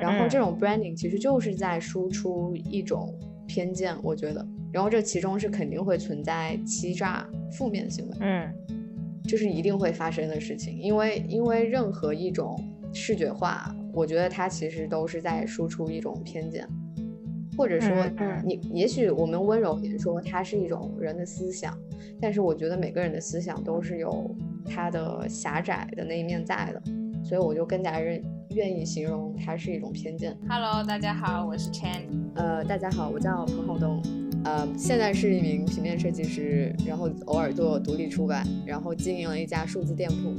然后这种 branding 其实就是在输出一种偏见，我觉得，然后这其中是肯定会存在欺诈、负面行为，嗯，这是一定会发生的事情，因为因为任何一种视觉化，我觉得它其实都是在输出一种偏见，或者说你也许我们温柔点说，它是一种人的思想，但是我觉得每个人的思想都是有它的狭窄的那一面在的，所以我就更加认。愿意形容它是一种偏见。Hello，大家好，我是 Chan。呃，大家好，我叫彭浩东，呃，现在是一名平面设计师，然后偶尔做独立出版，然后经营了一家数字店铺。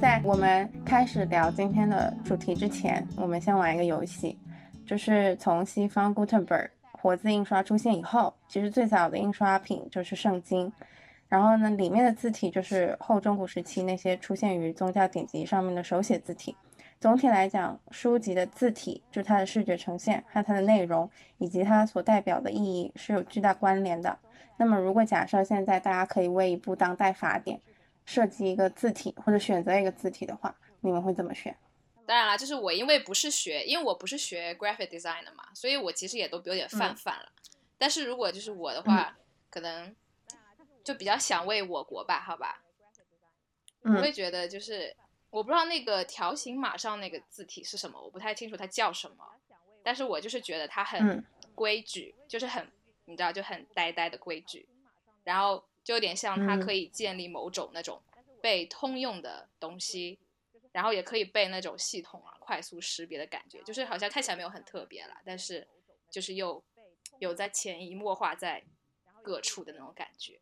在我们开始聊今天的主题之前，我们先玩一个游戏，就是从西方 Gutenberg 活字印刷出现以后，其实最早的印刷品就是圣经。然后呢，里面的字体就是后中古时期那些出现于宗教典籍上面的手写字体。总体来讲，书籍的字体就它的视觉呈现和它的内容以及它所代表的意义是有巨大关联的。那么，如果假设现在大家可以为一部当代法典设计一个字体或者选择一个字体的话，你们会怎么选？当然了，就是我因为不是学，因为我不是学 graphic design 的嘛，所以我其实也都有点泛泛了。但是如果就是我的话，可能就比较想为我国吧，好吧？我会觉得就是。我不知道那个条形码上那个字体是什么，我不太清楚它叫什么，但是我就是觉得它很规矩，就是很你知道就很呆呆的规矩，然后就有点像它可以建立某种那种被通用的东西，然后也可以被那种系统啊快速识别的感觉，就是好像看起来没有很特别啦，但是就是又有在潜移默化在各处的那种感觉，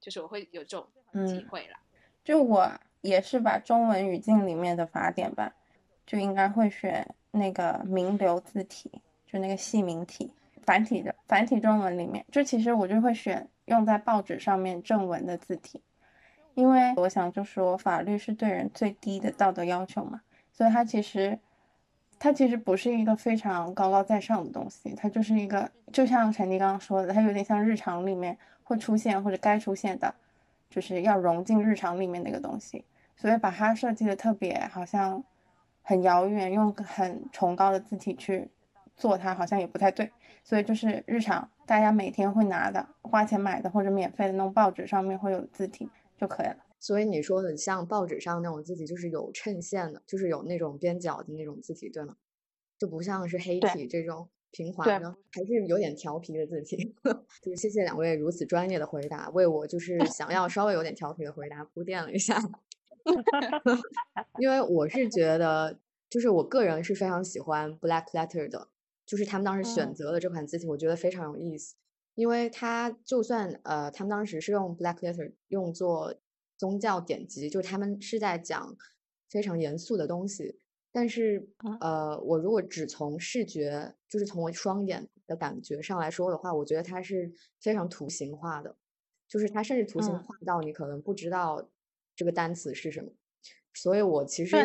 就是我会有这种体会啦，就我。也是把中文语境里面的法典吧，就应该会选那个名流字体，就那个细明体，繁体的繁体中文里面，就其实我就会选用在报纸上面正文的字体，因为我想就说法律是对人最低的道德要求嘛，所以它其实它其实不是一个非常高高在上的东西，它就是一个就像陈迪刚刚说的，它有点像日常里面会出现或者该出现的，就是要融进日常里面那个东西。所以把它设计的特别好像很遥远，用很崇高的字体去做它，好像也不太对。所以就是日常大家每天会拿的、花钱买的或者免费的那种报纸上面会有字体就可以了。所以你说的像报纸上那种字体，就是有衬线的，就是有那种边角的那种字体，对吗？就不像是黑体这种平滑呢，还是有点调皮的字体。就是谢谢两位如此专业的回答，为我就是想要稍微有点调皮的回答铺垫了一下。因为我是觉得，就是我个人是非常喜欢 Black Letter 的，就是他们当时选择了这款字体，我觉得非常有意思。因为它就算呃，他们当时是用 Black Letter 用作宗教典籍，就是他们是在讲非常严肃的东西。但是呃，我如果只从视觉，就是从我双眼的感觉上来说的话，我觉得它是非常图形化的，就是它甚至图形化到你可能不知道。这个单词是什么？所以我其实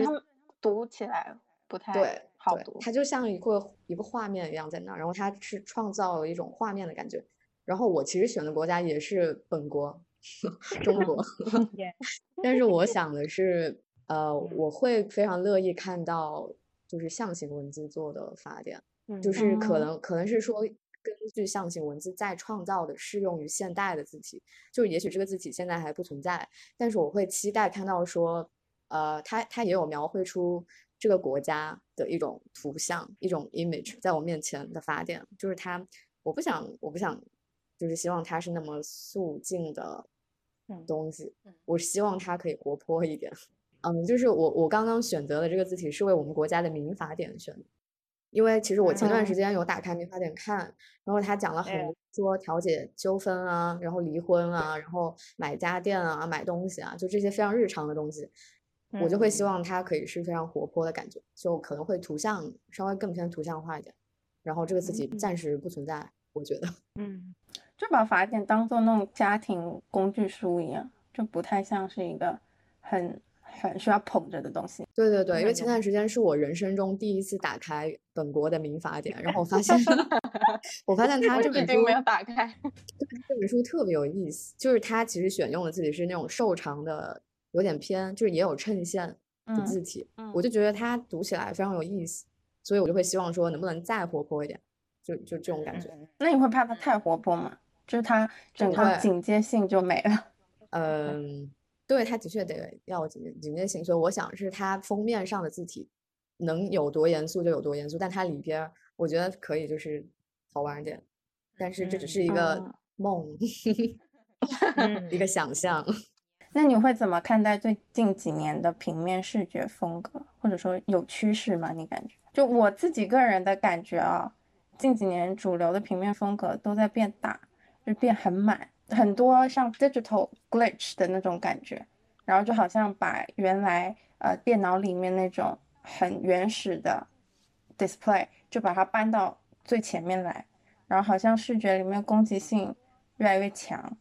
读起来不太对好读。它就像一个一个画面一样在那儿，然后它是创造了一种画面的感觉。然后我其实选的国家也是本国 中国 但是我想的是，呃，我会非常乐意看到就是象形文字做的法典，就是可能可能是说。根据象形文字再创造的适用于现代的字体，就是也许这个字体现在还不存在，但是我会期待看到说，呃，它它也有描绘出这个国家的一种图像，一种 image 在我面前的法典，就是它，我不想我不想，就是希望它是那么素净的东西，我希望它可以活泼一点，嗯，就是我我刚刚选择的这个字体是为我们国家的民法典选的。因为其实我前段时间有打开民法典看，然后他讲了很多说调解纠纷啊，然后离婚啊，然后买家电啊，买东西啊，就这些非常日常的东西，我就会希望它可以是非常活泼的感觉，就可能会图像稍微更偏图像化一点。然后这个字体暂时不存在，我觉得，嗯，就把法典当做那种家庭工具书一样，就不太像是一个很。很需要捧着的东西。对对对，因为前段时间是我人生中第一次打开本国的民法典，然后我发现，我发现他这本书没有打开。这本书特别有意思，就是他其实选用的字体是那种瘦长的，有点偏，就是也有衬线的字体。我就觉得它读起来非常有意思。所以我就会希望说能不能再活泼一点，就就这种感觉。那你会怕它太活泼吗？就是它整个警戒性就没了。嗯，对，它的确得要警警戒性，所以我想是它封面上的字体能有多严肃就有多严肃，但它里边我觉得可以就是好玩一点，但是这只是一个梦，一个想象。那你会怎么看待最近几年的平面视觉风格，或者说有趋势吗？你感觉？就我自己个人的感觉啊，近几年主流的平面风格都在变大，就变很满，很多像 digital glitch 的那种感觉，然后就好像把原来呃电脑里面那种很原始的 display 就把它搬到最前面来，然后好像视觉里面攻击性越来越强，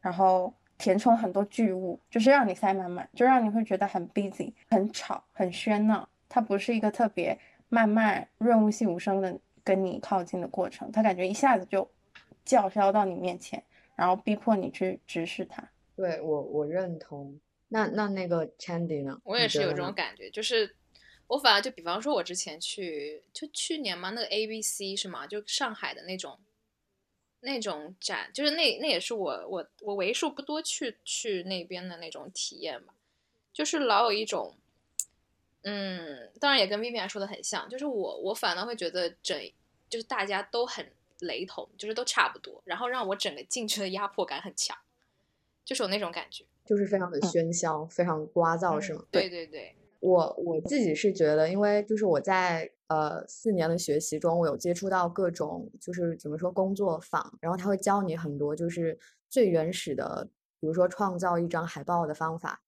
然后。填充很多巨物，就是让你塞满满，就让你会觉得很 busy、很吵、很喧闹。它不是一个特别慢慢、润物细无声的跟你靠近的过程，它感觉一下子就叫嚣到你面前，然后逼迫你去直视它。对我，我认同。那那那个 Chandy 呢？我也是有这种感觉，就是我反而就比方说，我之前去就去年嘛，那个 ABC 是吗？就上海的那种。那种展就是那那也是我我我为数不多去去那边的那种体验吧，就是老有一种，嗯，当然也跟 Vivian 说的很像，就是我我反倒会觉得整就是大家都很雷同，就是都差不多，然后让我整个进去的压迫感很强，就是有那种感觉，就是非常的喧嚣，非常聒噪，是吗？对对对。我我自己是觉得，因为就是我在呃四年的学习中，我有接触到各种就是怎么说工作坊，然后他会教你很多就是最原始的，比如说创造一张海报的方法。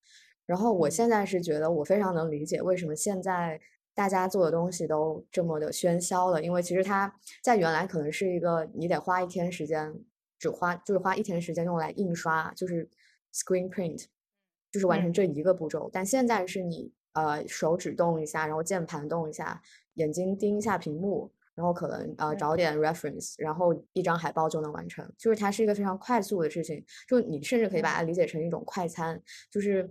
然后我现在是觉得，我非常能理解为什么现在大家做的东西都这么的喧嚣了，因为其实它在原来可能是一个你得花一天时间，只花就是花一天时间用来印刷，就是 screen print，就是完成这一个步骤，但现在是你。呃，手指动一下，然后键盘动一下，眼睛盯一下屏幕，然后可能呃找点 reference，然后一张海报就能完成。就是它是一个非常快速的事情，就你甚至可以把它理解成一种快餐，就是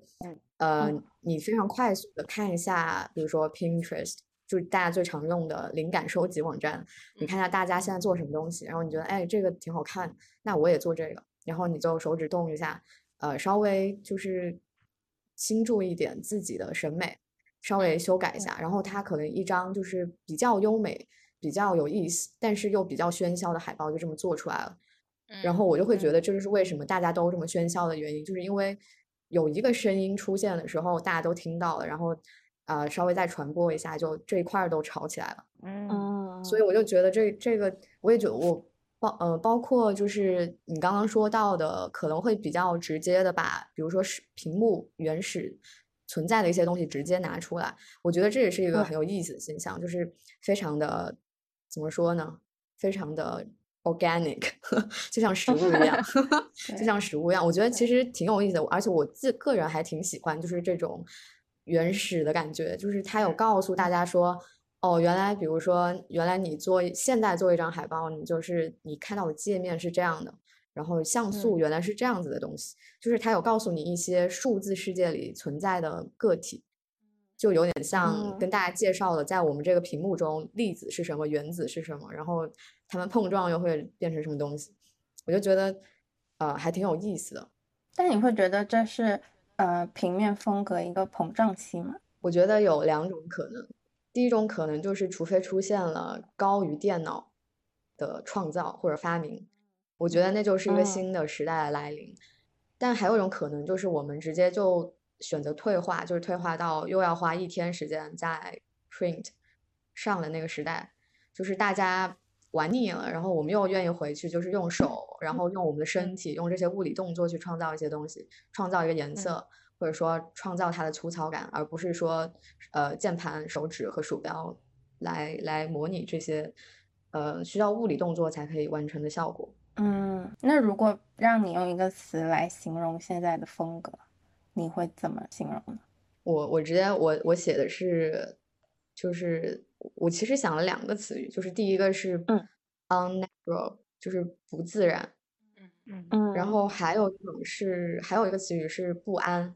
呃你非常快速的看一下，比如说 Pinterest，就是大家最常用的灵感收集网站，你看一下大家现在做什么东西，然后你觉得哎这个挺好看，那我也做这个，然后你就手指动一下，呃稍微就是。倾注一点自己的审美，稍微修改一下，然后它可能一张就是比较优美、比较有意思，但是又比较喧嚣的海报就这么做出来了。然后我就会觉得这就是为什么大家都这么喧嚣的原因，就是因为有一个声音出现的时候，大家都听到了，然后呃稍微再传播一下，就这一块都吵起来了。嗯，所以我就觉得这这个，我也觉得我。包呃，包括就是你刚刚说到的，可能会比较直接的把，比如说是屏幕原始存在的一些东西直接拿出来。我觉得这也是一个很有意思的现象，就是非常的怎么说呢？非常的 organic，就像食物一样，就像食物一样。我觉得其实挺有意思的，而且我自个人还挺喜欢，就是这种原始的感觉，就是他有告诉大家说。哦，原来比如说，原来你做现在做一张海报，你就是你看到的界面是这样的，然后像素原来是这样子的东西，就是它有告诉你一些数字世界里存在的个体，就有点像跟大家介绍的在我们这个屏幕中粒子是什么，原子是什么，然后它们碰撞又会变成什么东西，我就觉得呃还挺有意思的。但你会觉得这是呃平面风格一个膨胀期吗？我觉得有两种可能。第一种可能就是，除非出现了高于电脑的创造或者发明，我觉得那就是一个新的时代的来临。但还有一种可能就是，我们直接就选择退化，就是退化到又要花一天时间在 print 上的那个时代，就是大家玩腻了，然后我们又愿意回去，就是用手，然后用我们的身体，用这些物理动作去创造一些东西，创造一个颜色。或者说创造它的粗糙感，而不是说，呃，键盘、手指和鼠标来来模拟这些，呃，需要物理动作才可以完成的效果。嗯，那如果让你用一个词来形容现在的风格，你会怎么形容呢？我我直接我我写的是，就是我其实想了两个词语，就是第一个是嗯，unnatural，就是不自然。嗯嗯嗯，然后还有一种是还有一个词语是不安。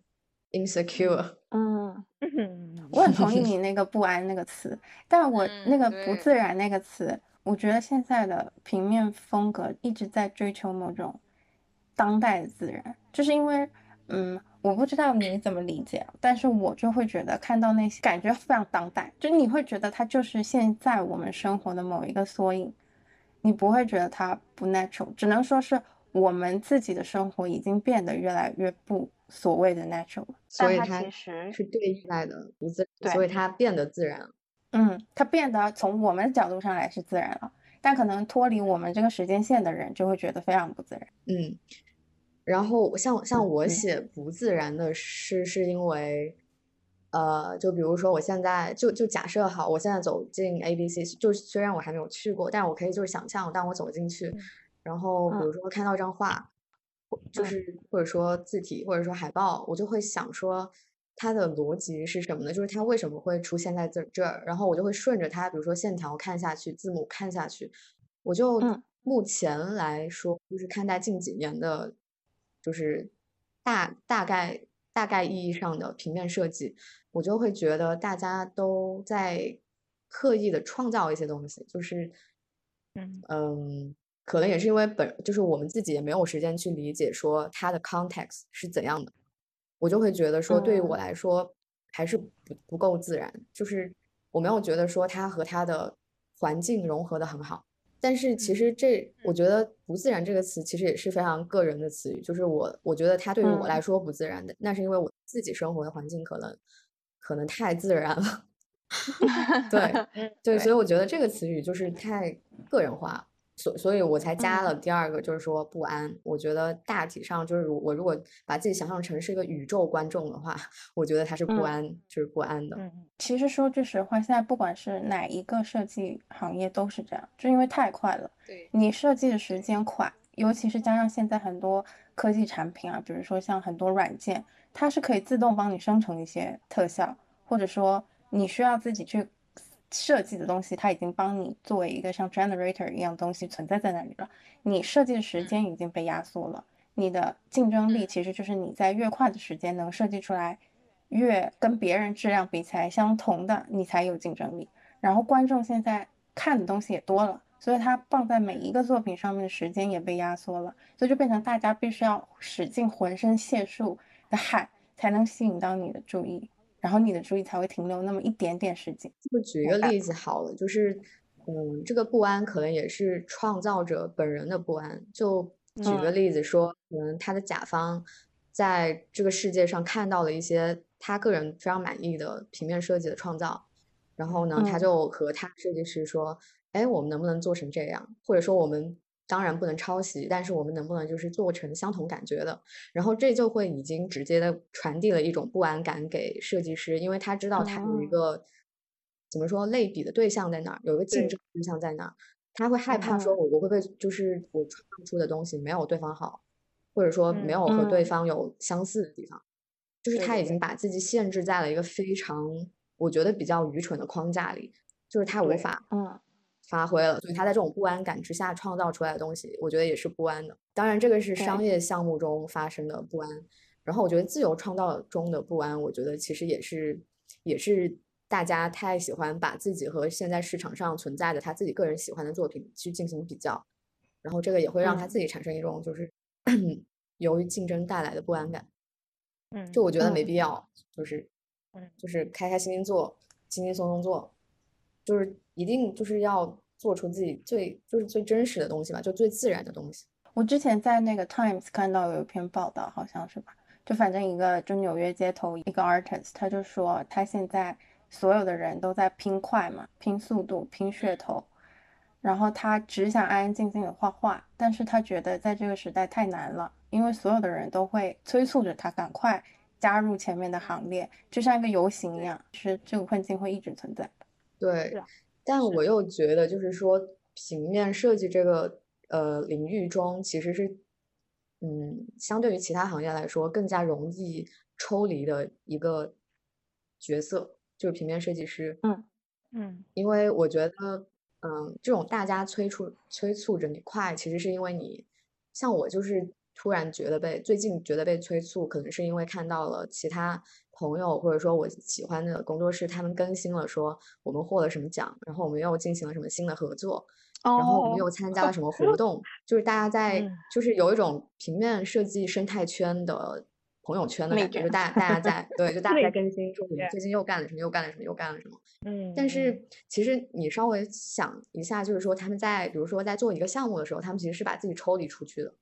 insecure，嗯嗯，我很同意你那个不安那个词，但我那个不自然那个词，我觉得现在的平面风格一直在追求某种当代的自然，就是因为，嗯，我不知道你怎么理解，但是我就会觉得看到那些感觉非常当代，就你会觉得它就是现在我们生活的某一个缩影，你不会觉得它不 natural，只能说是我们自己的生活已经变得越来越不。所谓的 natural，所以它其实是对待的不自然，所以它变得自然。嗯，它变得从我们角度上来是自然了，但可能脱离我们这个时间线的人就会觉得非常不自然。嗯，然后像像我写不自然的诗，是因为，呃，就比如说我现在就就假设好，我现在走进 A B C，就虽然我还没有去过，但是我可以就是想象，当我走进去，然后比如说看到一张画。就是或者说字体或者说海报，我就会想说它的逻辑是什么呢？就是它为什么会出现在这这儿？然后我就会顺着它，比如说线条看下去，字母看下去，我就目前来说，就是看待近几年的，就是大大概大概意义上的平面设计，我就会觉得大家都在刻意的创造一些东西，就是嗯嗯。可能也是因为本就是我们自己也没有时间去理解说它的 context 是怎样的，我就会觉得说对于我来说还是不不够自然，就是我没有觉得说它和它的环境融合的很好。但是其实这我觉得不自然这个词其实也是非常个人的词语，就是我我觉得它对于我来说不自然的，那是因为我自己生活的环境可能可能太自然了。对 对，所以我觉得这个词语就是太个人化。所所以，我才加了第二个，就是说不安。我觉得大体上就是，我如果把自己想象成是一个宇宙观众的话，我觉得他是不安，就是不安的。嗯其实说句实话，现在不管是哪一个设计行业都是这样，就因为太快了。对。你设计的时间快，尤其是加上现在很多科技产品啊，比如说像很多软件，它是可以自动帮你生成一些特效，或者说你需要自己去。设计的东西，它已经帮你作为一个像 generator 一样东西存在在那里了。你设计的时间已经被压缩了，你的竞争力其实就是你在越快的时间能设计出来，越跟别人质量比起来相同的，你才有竞争力。然后观众现在看的东西也多了，所以它放在每一个作品上面的时间也被压缩了，所以就变成大家必须要使尽浑身解数的喊，才能吸引到你的注意。然后你的注意才会停留那么一点点时间。就举一个例子好了，就是，嗯，这个不安可能也是创造者本人的不安。就举个例子说，可能他的甲方在这个世界上看到了一些他个人非常满意的平面设计的创造，然后呢，他就和他设计师说：“哎，我们能不能做成这样？或者说我们。”当然不能抄袭，但是我们能不能就是做成相同感觉的？然后这就会已经直接的传递了一种不安感给设计师，因为他知道他有一个怎么说类比的对象在哪儿，有一个竞争。对象在哪儿，他会害怕说，我我会不会就是我创造出的东西没有对方好，或者说没有和对方有相似的地方，就是他已经把自己限制在了一个非常我觉得比较愚蠢的框架里，就是他无法嗯。发挥了，所以他在这种不安感之下创造出来的东西，我觉得也是不安的。当然，这个是商业项目中发生的不安。然后，我觉得自由创造中的不安，我觉得其实也是，也是大家太喜欢把自己和现在市场上存在的他自己个人喜欢的作品去进行比较，然后这个也会让他自己产生一种就是 由于竞争带来的不安感。嗯，就我觉得没必要，就是，就是开开心心做，轻轻松松做，就是。一定就是要做出自己最就是最真实的东西吧，就最自然的东西。我之前在那个 Times 看到有一篇报道，好像是吧？就反正一个就纽约街头一个 artist，他就说他现在所有的人都在拼快嘛，拼速度，拼噱头，然后他只想安安静静的画画，但是他觉得在这个时代太难了，因为所有的人都会催促着他赶快加入前面的行列，就像一个游行一样，是这个困境会一直存在的。对。但我又觉得，就是说，平面设计这个呃领域中，其实是，嗯，相对于其他行业来说，更加容易抽离的一个角色，就是平面设计师。嗯嗯，因为我觉得，嗯，这种大家催促催促着你快，其实是因为你，像我就是突然觉得被最近觉得被催促，可能是因为看到了其他朋友或者说我喜欢的工作室，他们更新了说我们获了什么奖，然后我们又进行了什么新的合作，然后我们又参加了什么活动，就是大家在就是有一种平面设计生态圈的。朋友圈的感觉，就大大家在 对，就大家在更新说我们最近又干了什么，又干了什么，又干了什么。嗯。但是其实你稍微想一下，就是说他们在比如说在做一个项目的时候，他们其实是把自己抽离出去的，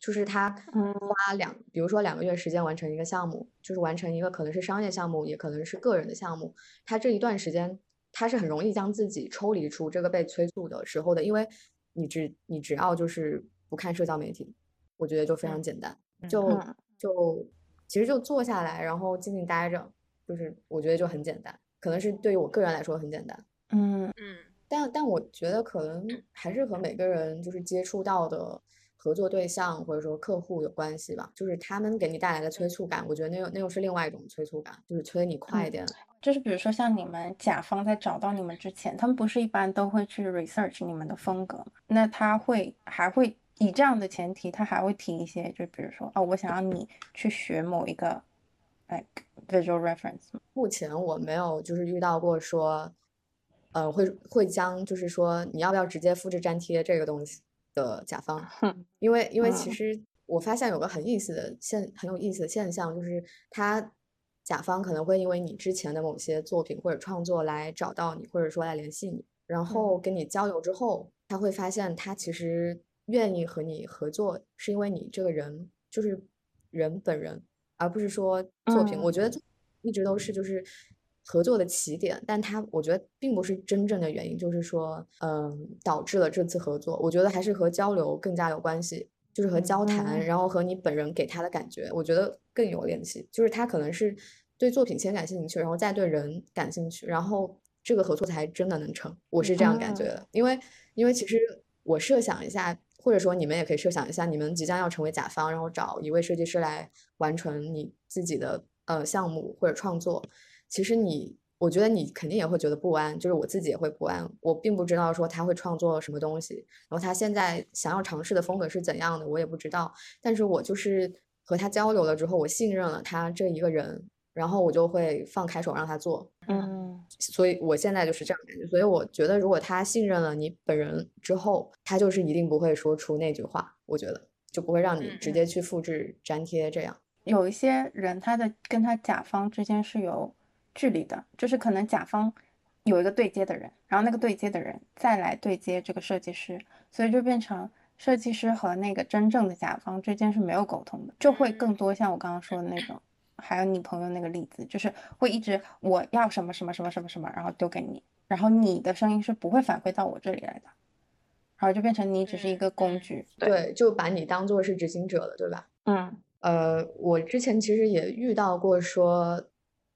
就是他花两，比如说两个月时间完成一个项目，就是完成一个可能是商业项目，也可能是个人的项目。他这一段时间，他是很容易将自己抽离出这个被催促的时候的，因为你只你只要就是不看社交媒体，我觉得就非常简单，就。就其实就坐下来，然后静静待着，就是我觉得就很简单，可能是对于我个人来说很简单。嗯嗯，但但我觉得可能还是和每个人就是接触到的合作对象或者说客户有关系吧，就是他们给你带来的催促感，我觉得那又那又是另外一种催促感，就是催你快一点。就是比如说像你们甲方在找到你们之前，他们不是一般都会去 research 你们的风格那他会还会。以这样的前提，他还会提一些，就比如说，哦，我想要你去学某一个，like visual reference。目前我没有就是遇到过说，呃，会会将就是说你要不要直接复制粘贴这个东西的甲方，因为因为其实我发现有个很意思的现很有意思的现象，就是他甲方可能会因为你之前的某些作品或者创作来找到你，或者说来联系你，然后跟你交流之后，他会发现他其实。愿意和你合作，是因为你这个人就是人本人，而不是说作品。我觉得一直都是就是合作的起点，但他我觉得并不是真正的原因，就是说，嗯，导致了这次合作。我觉得还是和交流更加有关系，就是和交谈，然后和你本人给他的感觉，我觉得更有联系。就是他可能是对作品先感兴趣，然后再对人感兴趣，然后这个合作才真的能成。我是这样感觉的，因为因为其实我设想一下。或者说，你们也可以设想一下，你们即将要成为甲方，然后找一位设计师来完成你自己的呃项目或者创作。其实你，我觉得你肯定也会觉得不安，就是我自己也会不安。我并不知道说他会创作什么东西，然后他现在想要尝试的风格是怎样的，我也不知道。但是我就是和他交流了之后，我信任了他这一个人。然后我就会放开手让他做，嗯，所以我现在就是这样感觉。所以我觉得，如果他信任了你本人之后，他就是一定不会说出那句话。我觉得就不会让你直接去复制粘贴这样。有一些人，他的跟他甲方之间是有距离的，就是可能甲方有一个对接的人，然后那个对接的人再来对接这个设计师，所以就变成设计师和那个真正的甲方之间是没有沟通的，就会更多像我刚刚说的那种。还有你朋友那个例子，就是会一直我要什么什么什么什么什么，然后丢给你，然后你的声音是不会反馈到我这里来的，然后就变成你只是一个工具，对，就把你当做是执行者了，对吧？嗯，呃，我之前其实也遇到过说，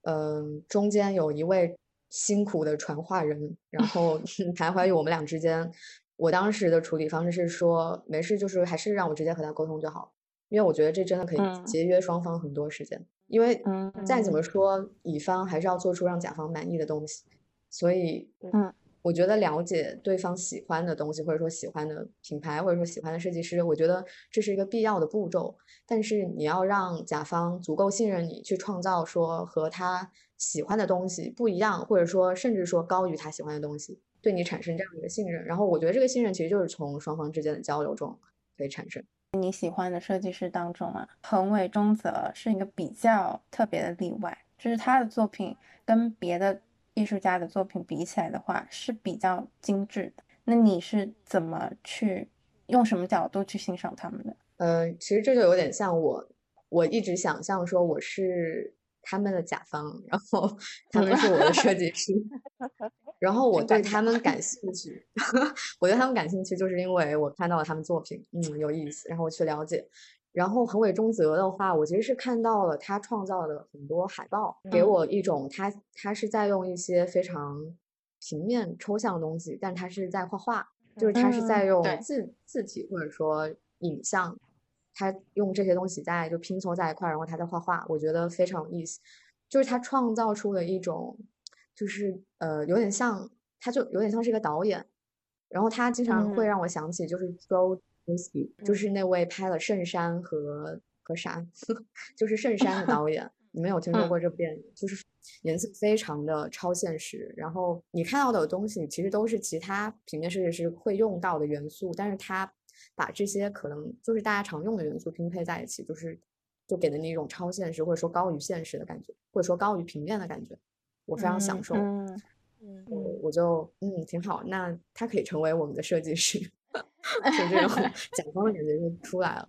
嗯，中间有一位辛苦的传话人，然 后徘徊于我们俩之间，我当时的处理方式是说，没事，就是还是让我直接和他沟通就好。因为我觉得这真的可以节约双方很多时间，因为再怎么说，乙方还是要做出让甲方满意的东西，所以，嗯，我觉得了解对方喜欢的东西，或者说喜欢的品牌，或者说喜欢的设计师，我觉得这是一个必要的步骤。但是你要让甲方足够信任你，去创造说和他喜欢的东西不一样，或者说甚至说高于他喜欢的东西，对你产生这样一个信任。然后我觉得这个信任其实就是从双方之间的交流中可以产生。你喜欢的设计师当中啊，横尾中则是一个比较特别的例外，就是他的作品跟别的艺术家的作品比起来的话是比较精致的。那你是怎么去用什么角度去欣赏他们的？呃，其实这就有点像我，我一直想象说我是。他们的甲方，然后 他们是我的设计师，然后 我对他们感兴趣。我对他们感兴趣，就是因为我看到了他们作品，嗯，有意思，然后我去了解。然后横尾中泽的话，我其实是看到了他创造的很多海报，给我一种他他是在用一些非常平面抽象的东西，但他是在画画，就是他是在用字字体或者说影像。他用这些东西在就拼凑在一块，然后他在画画，我觉得非常有意思。就是他创造出了一种，就是呃，有点像，他就有点像是一个导演。然后他经常会让我想起，就是 Joe 就是那位拍了《圣山》和和啥，就是《圣山》的导演。你们有听说过这部电影？就是颜色非常的超现实，然后你看到的东西其实都是其他平面设计师会用到的元素，但是他把这些可能就是大家常用的元素拼配在一起，就是就给了你一种超现实或者说高于现实的感觉，或者说高于平面的感觉，我非常享受。嗯嗯，我我就嗯挺好，那他可以成为我们的设计师，就这种 甲方的感觉就出来了。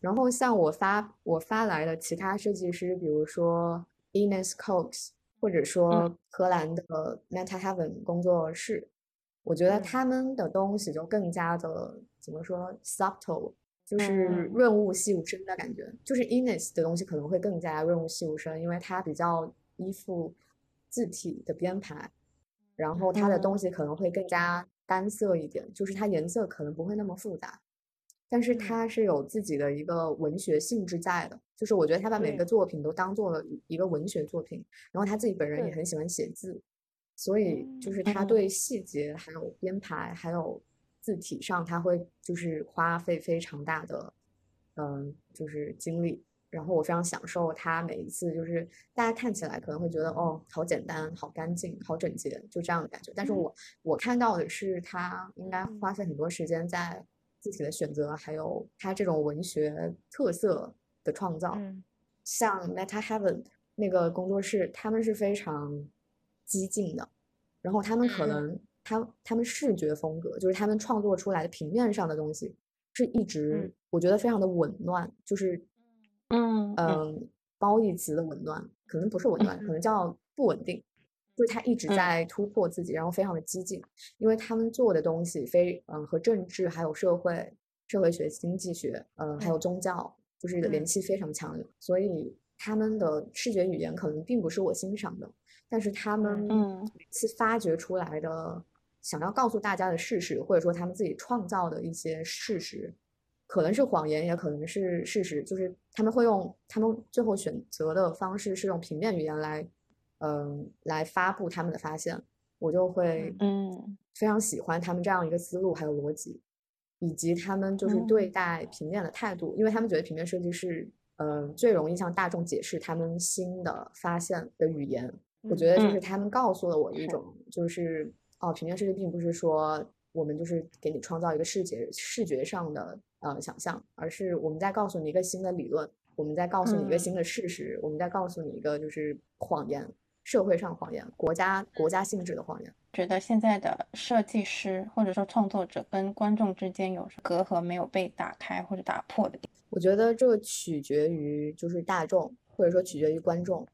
然后像我发我发来的其他设计师，比如说 Ines Cox，或者说荷兰的 Meta Heaven 工作室，我觉得他们的东西就更加的怎么说 subtle，就是润物细无声的感觉。就是 Ines 的东西可能会更加润物细无声，因为它比较依附字体的编排。然后它的东西可能会更加单色一点，就是它颜色可能不会那么复杂，但是它是有自己的一个文学性质在的。就是我觉得他把每个作品都当做了一个文学作品，然后他自己本人也很喜欢写字，所以就是他对细节还有编排还有字体上，他会就是花费非常大的，嗯，就是精力。然后我非常享受它每一次，就是大家看起来可能会觉得哦，好简单、好干净、好整洁，就这样的感觉。但是我我看到的是，他应该花费很多时间在自己的选择，还有他这种文学特色的创造。像 Meta Heaven 那个工作室，他们是非常激进的，然后他们可能他他们视觉风格，就是他们创作出来的平面上的东西，是一直我觉得非常的紊乱，就是。嗯嗯，褒义词的紊乱可能不是紊乱，可能叫不稳定。就是他一直在突破自己，然后非常的激进，因为他们做的东西非嗯和政治还有社会、社会学、经济学，嗯还有宗教，就是联系非常强，所以他们的视觉语言可能并不是我欣赏的，但是他们每次发掘出来的想要告诉大家的事实，或者说他们自己创造的一些事实。可能是谎言，也可能是事实。就是他们会用他们最后选择的方式是用平面语言来，嗯，来发布他们的发现。我就会嗯非常喜欢他们这样一个思路，还有逻辑，以及他们就是对待平面的态度，因为他们觉得平面设计是嗯最容易向大众解释他们新的发现的语言。我觉得就是他们告诉了我一种，就是哦，平面设计并不是说我们就是给你创造一个视觉视觉上的。呃，想象，而是我们在告诉你一个新的理论，我们在告诉你一个新的事实，我们在告诉你一个就是谎言，社会上谎言，国家国家性质的谎言。觉得现在的设计师或者说创作者跟观众之间有隔阂没有被打开或者打破的？我觉得这个取决于就是大众，或者说取决于观众，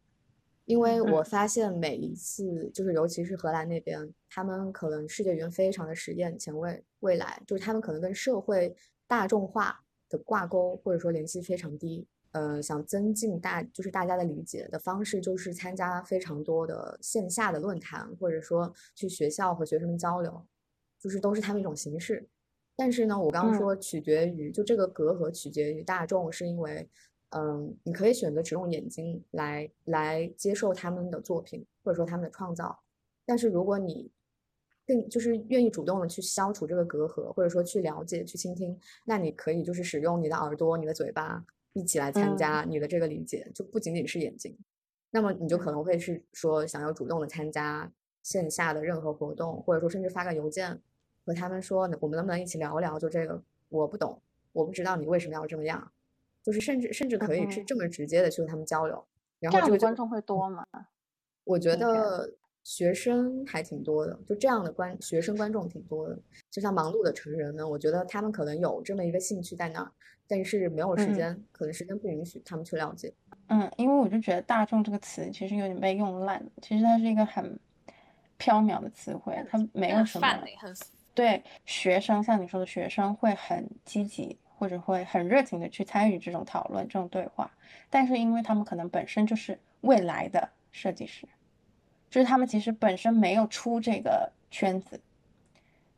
因为我发现每一次就是尤其是荷兰那边，他们可能世界语言非常的实验前卫，未来就是他们可能跟社会。大众化的挂钩或者说联系非常低，呃，想增进大就是大家的理解的方式，就是参加非常多的线下的论坛，或者说去学校和学生们交流，就是都是他们一种形式。但是呢，我刚刚说取决于就这个隔阂取决于大众，是因为，嗯，你可以选择只用眼睛来来接受他们的作品或者说他们的创造，但是如果你更就是愿意主动的去消除这个隔阂，或者说去了解、去倾听，那你可以就是使用你的耳朵、你的嘴巴一起来参加你的这个理解，就不仅仅是眼睛。那么你就可能会是说想要主动的参加线下的任何活动，或者说甚至发个邮件和他们说，我们能不能一起聊聊？就这个我不懂，我不知道你为什么要这么样，就是甚至甚至可以是这么直接的去和他们交流。然后这个观众会多吗？我觉得。学生还挺多的，就这样的观学生观众挺多的。就像忙碌的成人呢，我觉得他们可能有这么一个兴趣在那儿，但是没有时间，可能时间不允许他们去了解。嗯，因为我就觉得“大众”这个词其实有点被用烂了。其实它是一个很缥缈的词汇，它没有什么。对学生，像你说的学生会很积极，或者会很热情的去参与这种讨论、这种对话。但是因为他们可能本身就是未来的设计师。就是他们其实本身没有出这个圈子，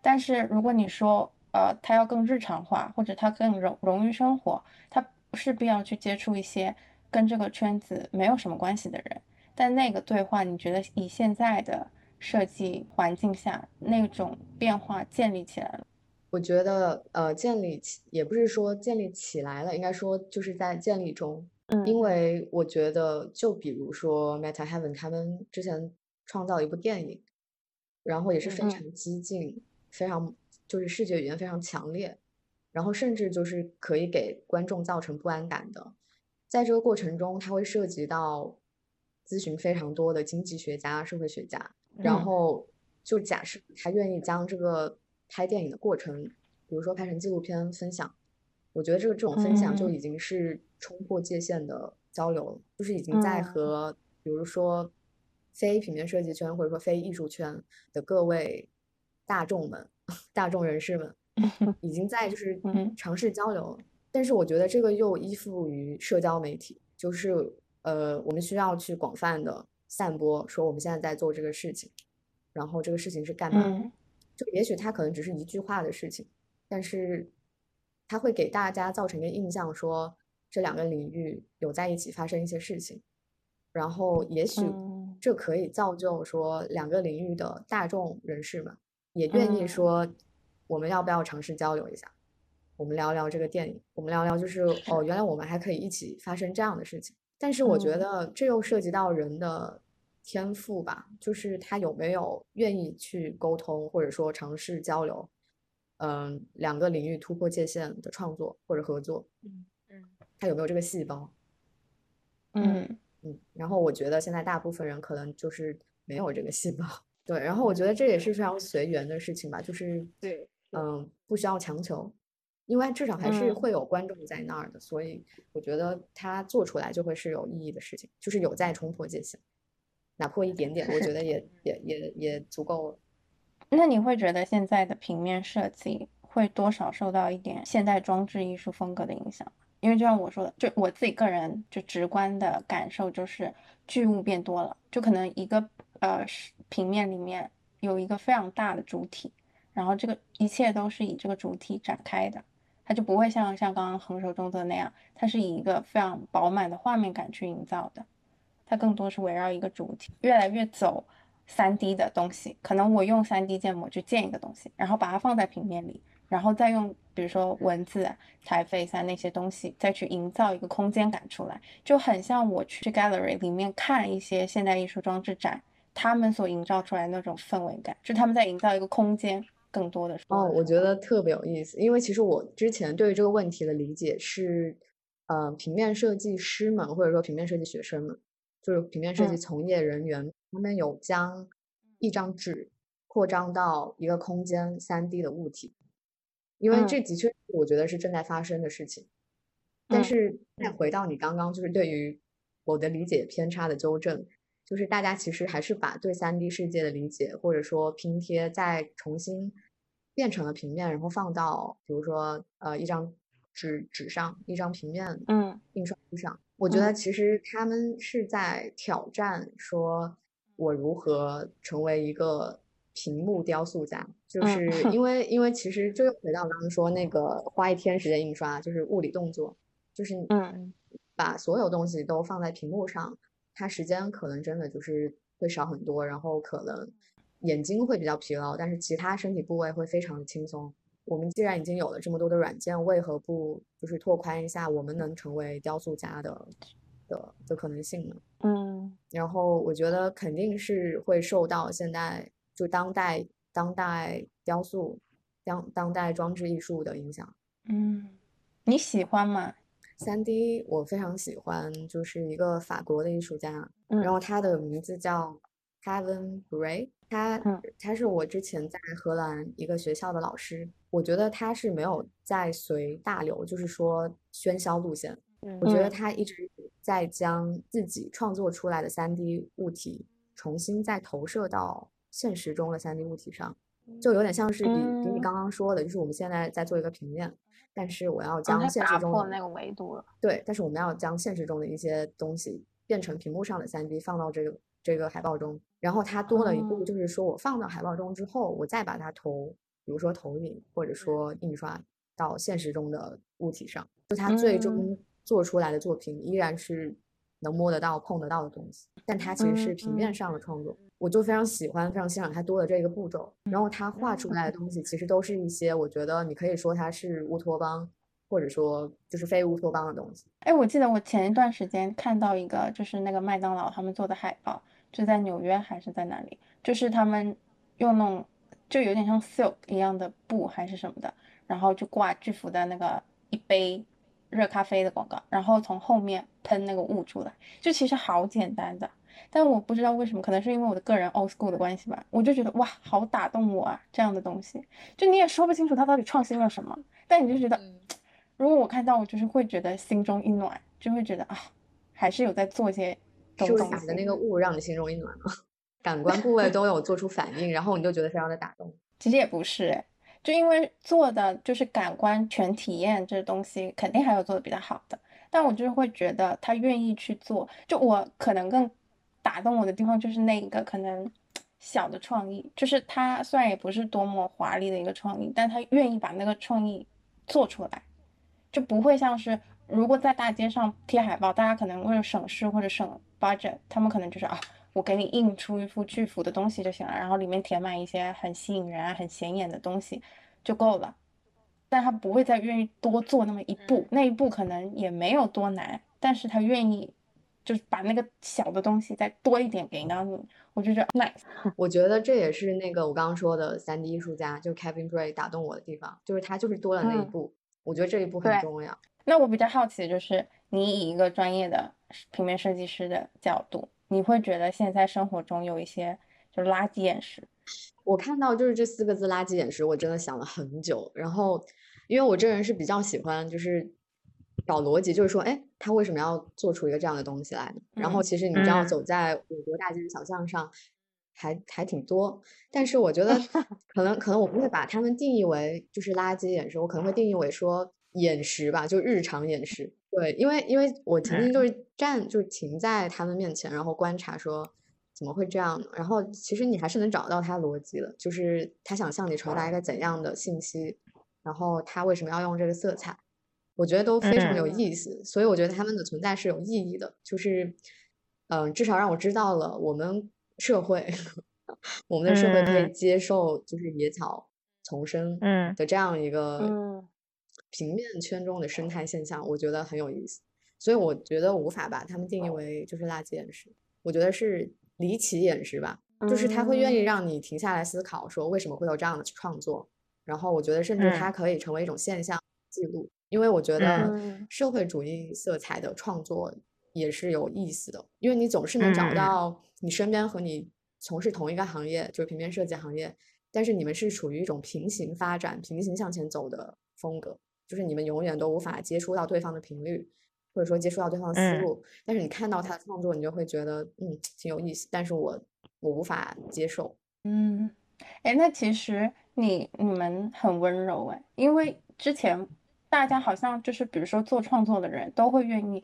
但是如果你说，呃，他要更日常化，或者他更融融于生活，他势必要去接触一些跟这个圈子没有什么关系的人。但那个对话，你觉得以现在的设计环境下，那种变化建立起来了？我觉得，呃，建立起也不是说建立起来了，应该说就是在建立中。因为我觉得，就比如说 Meta Heaven 他们之前创造一部电影，然后也是非常激进，非常就是视觉语言非常强烈，然后甚至就是可以给观众造成不安感的。在这个过程中，它会涉及到咨询非常多的经济学家、社会学家，然后就假设他愿意将这个拍电影的过程，比如说拍成纪录片分享。我觉得这个这种分享就已经是冲破界限的交流了，就是已经在和比如说非平面设计圈或者说非艺术圈的各位大众们、大众人士们，已经在就是尝试交流。但是我觉得这个又依附于社交媒体，就是呃，我们需要去广泛的散播，说我们现在在做这个事情，然后这个事情是干嘛？就也许它可能只是一句话的事情，但是。它会给大家造成一个印象，说这两个领域有在一起发生一些事情，然后也许这可以造就说两个领域的大众人士们也愿意说，我们要不要尝试交流一下？我们聊聊这个电影，我们聊聊就是哦，原来我们还可以一起发生这样的事情。但是我觉得这又涉及到人的天赋吧，就是他有没有愿意去沟通，或者说尝试交流。嗯，两个领域突破界限的创作或者合作，嗯嗯，他有没有这个细胞？嗯嗯，然后我觉得现在大部分人可能就是没有这个细胞，对，然后我觉得这也是非常随缘的事情吧，就是对，嗯，不需要强求，因为至少还是会有观众在那儿的，所以我觉得他做出来就会是有意义的事情，就是有在冲破界限，哪破一点点，我觉得也也也也足够了。那你会觉得现在的平面设计会多少受到一点现代装置艺术风格的影响？因为就像我说的，就我自己个人就直观的感受就是巨物变多了，就可能一个呃平面里面有一个非常大的主体，然后这个一切都是以这个主体展开的，它就不会像像刚刚横手中则那样，它是以一个非常饱满的画面感去营造的，它更多是围绕一个主体，越来越走。三 D 的东西，可能我用三 D 建模去建一个东西，然后把它放在平面里，然后再用比如说文字、彩飞三那些东西，再去营造一个空间感出来，就很像我去 gallery 里面看一些现代艺术装置展，他们所营造出来那种氛围感，就他们在营造一个空间，更多的哦，我觉得特别有意思，因为其实我之前对于这个问题的理解是，呃，平面设计师们或者说平面设计学生们，就是平面设计从业人员。他们有将一张纸扩张到一个空间三 D 的物体，因为这的确我觉得是正在发生的事情。但是再回到你刚刚就是对于我的理解偏差的纠正，就是大家其实还是把对三 D 世界的理解或者说拼贴再重新变成了平面，然后放到比如说呃一张纸纸上一张平面嗯印刷物上，我觉得其实他们是在挑战说。我如何成为一个屏幕雕塑家？就是 因为，因为其实就又回到刚刚说那个花一天时间印刷，就是物理动作，就是嗯，把所有东西都放在屏幕上，它时间可能真的就是会少很多，然后可能眼睛会比较疲劳，但是其他身体部位会非常的轻松。我们既然已经有了这么多的软件，为何不就是拓宽一下我们能成为雕塑家的？的的可能性呢？嗯，然后我觉得肯定是会受到现在就当代当代雕塑、当当代装置艺术的影响。嗯，你喜欢吗？三 D 我非常喜欢，就是一个法国的艺术家，然后他的名字叫 Kevin Bray，他他是我之前在荷兰一个学校的老师，我觉得他是没有在随大流，就是说喧嚣路线。我觉得他一直在将自己创作出来的三 D 物体重新再投射到现实中的三 D 物体上，就有点像是比比你刚刚说的，就是我们现在在做一个平面，但是我要将现实中那个维度了。对，但是我们要将现实中的一些东西变成屏幕上的三 D 放到这个这个海报中，然后它多了一步，就是说我放到海报中之后，我再把它投，比如说投影或者说印刷到现实中的物体上，就它最终。做出来的作品依然是能摸得到、碰得到的东西，但它其实是平面上的创作，我就非常喜欢、非常欣赏他多的这个步骤。然后他画出来的东西其实都是一些，我觉得你可以说它是乌托邦，或者说就是非乌托邦的东西。哎，我记得我前一段时间看到一个，就是那个麦当劳他们做的海报，就在纽约还是在哪里？就是他们用那种就有点像 silk 一样的布还是什么的，然后就挂巨幅的那个一杯热咖啡的广告，然后从后面喷那个雾出来，就其实好简单的。但我不知道为什么，可能是因为我的个人 old school 的关系吧，我就觉得哇，好打动我啊！这样的东西，就你也说不清楚他到底创新了什么，但你就觉得，如果我看到，我就是会觉得心中一暖，就会觉得啊，还是有在做一些东西。是的那个物让你心中一暖吗？感官部位都有做出反应，然后你就觉得非常的打动。其实也不是，就因为做的就是感官全体验这东西，肯定还有做的比较好的，但我就是会觉得他愿意去做，就我可能更。打动我的地方就是那一个可能小的创意，就是他虽然也不是多么华丽的一个创意，但他愿意把那个创意做出来，就不会像是如果在大街上贴海报，大家可能为了省事或者省 budget，他们可能就是啊，我给你印出一幅巨幅的东西就行了，然后里面填满一些很吸引人啊、很显眼的东西就够了，但他不会再愿意多做那么一步，那一步可能也没有多难，但是他愿意。就是把那个小的东西再多一点给到你，我就觉得 nice。我觉得这也是那个我刚刚说的三 D 艺术家，就是 Kevin Bray 打动我的地方，就是他就是多了那一步。我觉得这一步很重要。那我比较好奇的就是，你以一个专业的平面设计师的角度，你会觉得现在生活中有一些就是垃圾眼石？我看到就是这四个字“垃圾眼石”，我真的想了很久。然后，因为我这人是比较喜欢就是。找逻辑就是说，哎，他为什么要做出一个这样的东西来呢？然后其实你知道，走在我国大街小巷上，还还挺多。但是我觉得，可能可能我不会把他们定义为就是垃圾眼食，我可能会定义为说眼食吧，就日常眼食。对，因为因为我曾经就是站就是停在他们面前，然后观察说怎么会这样呢？然后其实你还是能找到他逻辑的，就是他想向你传达一个怎样的信息，然后他为什么要用这个色彩。我觉得都非常有意思，所以我觉得他们的存在是有意义的。就是，嗯，至少让我知道了我们社会，我们的社会可以接受就是野草丛生的这样一个平面圈中的生态现象，我觉得很有意思。所以我觉得无法把他们定义为就是垃圾眼食，我觉得是离奇眼食吧。就是他会愿意让你停下来思考，说为什么会有这样的创作。然后我觉得甚至它可以成为一种现象记录。因为我觉得社会主义色彩的创作也是有意思的，因为你总是能找到你身边和你从事同一个行业，就是平面设计行业，但是你们是处于一种平行发展、平行向前走的风格，就是你们永远都无法接触到对方的频率，或者说接触到对方的思路。但是你看到他的创作，你就会觉得嗯挺有意思，但是我我无法接受。嗯，哎，那其实你你们很温柔哎，因为之前。大家好像就是，比如说做创作的人都会愿意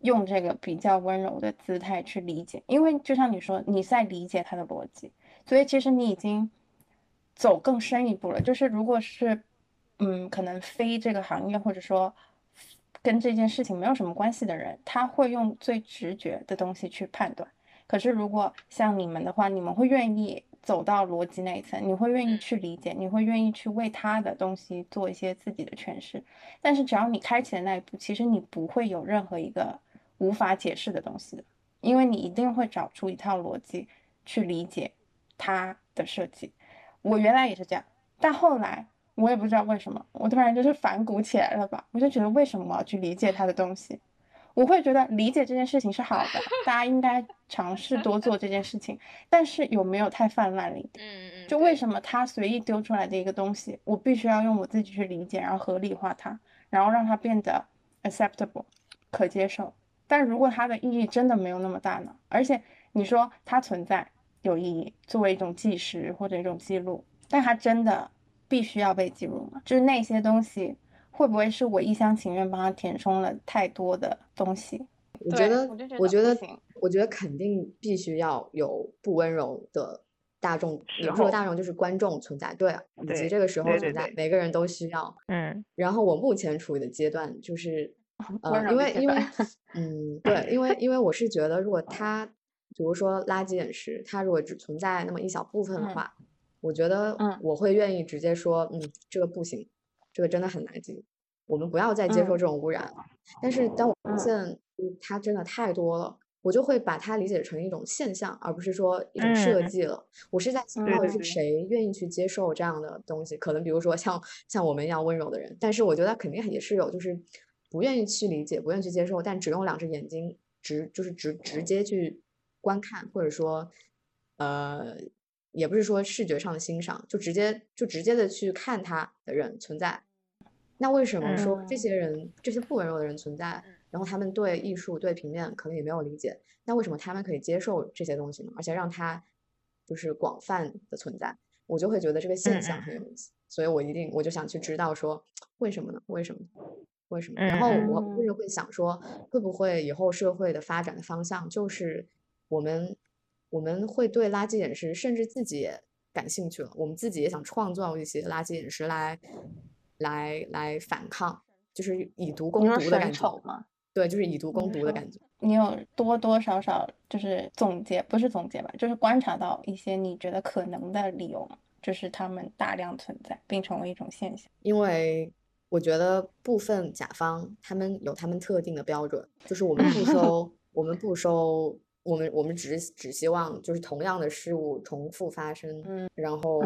用这个比较温柔的姿态去理解，因为就像你说，你在理解他的逻辑，所以其实你已经走更深一步了。就是如果是，嗯，可能非这个行业或者说跟这件事情没有什么关系的人，他会用最直觉的东西去判断。可是如果像你们的话，你们会愿意。走到逻辑那一层，你会愿意去理解，你会愿意去为他的东西做一些自己的诠释。但是只要你开启的那一步，其实你不会有任何一个无法解释的东西的，因为你一定会找出一套逻辑去理解他的设计。我原来也是这样，但后来我也不知道为什么，我突然就是反骨起来了吧？我就觉得为什么我要去理解他的东西？我会觉得理解这件事情是好的，大家应该尝试多做这件事情。但是有没有太泛滥了一点？嗯嗯。就为什么他随意丢出来的一个东西，我必须要用我自己去理解，然后合理化它，然后让它变得 acceptable，可接受。但如果它的意义真的没有那么大呢？而且你说它存在有意义，作为一种纪实或者一种记录，但它真的必须要被记录吗？就是那些东西。会不会是我一厢情愿帮他填充了太多的东西？我觉得，我觉得，我觉得肯定必须要有不温柔的大众，也不是说大众，就是观众存在，对，以及这个时候存在，每个人都需要。嗯。然后我目前处于的阶段就是，呃，因为因为，嗯，对，因为 因为我是觉得，如果他，比如说垃圾饮食，他如果只存在那么一小部分的话，我觉得我会愿意直接说，嗯，这个不行。这个真的很垃圾，我们不要再接受这种污染了。但是当我发现它真的太多了，我就会把它理解成一种现象，而不是说一种设计了。我是在想到底是谁愿意去接受这样的东西？可能比如说像像我们一样温柔的人，但是我觉得肯定也是有，就是不愿意去理解、不愿意去接受，但只用两只眼睛直就是直直接去观看，或者说呃，也不是说视觉上的欣赏，就直接就直接的去看它的人存在。那为什么说这些人这些不温柔的人存在？然后他们对艺术、对平面可能也没有理解，那为什么他们可以接受这些东西呢？而且让它就是广泛的存在，我就会觉得这个现象很有意思。所以我一定我就想去知道说为什么呢？为什么？为什么？然后我甚至会想说，会不会以后社会的发展的方向就是我们我们会对垃圾饮食甚至自己也感兴趣了，我们自己也想创造一些垃圾饮食来来来反抗，就是以毒攻毒的感觉吗？对，就是以毒攻毒的感觉。你有多多少少就是总结，不是总结吧，就是观察到一些你觉得可能的理由吗？就是他们大量存在并成为一种现象。因为我觉得部分甲方他们有他们特定的标准，就是我们不收，我们不收，我们我们只只希望就是同样的事物重复发生。嗯，然后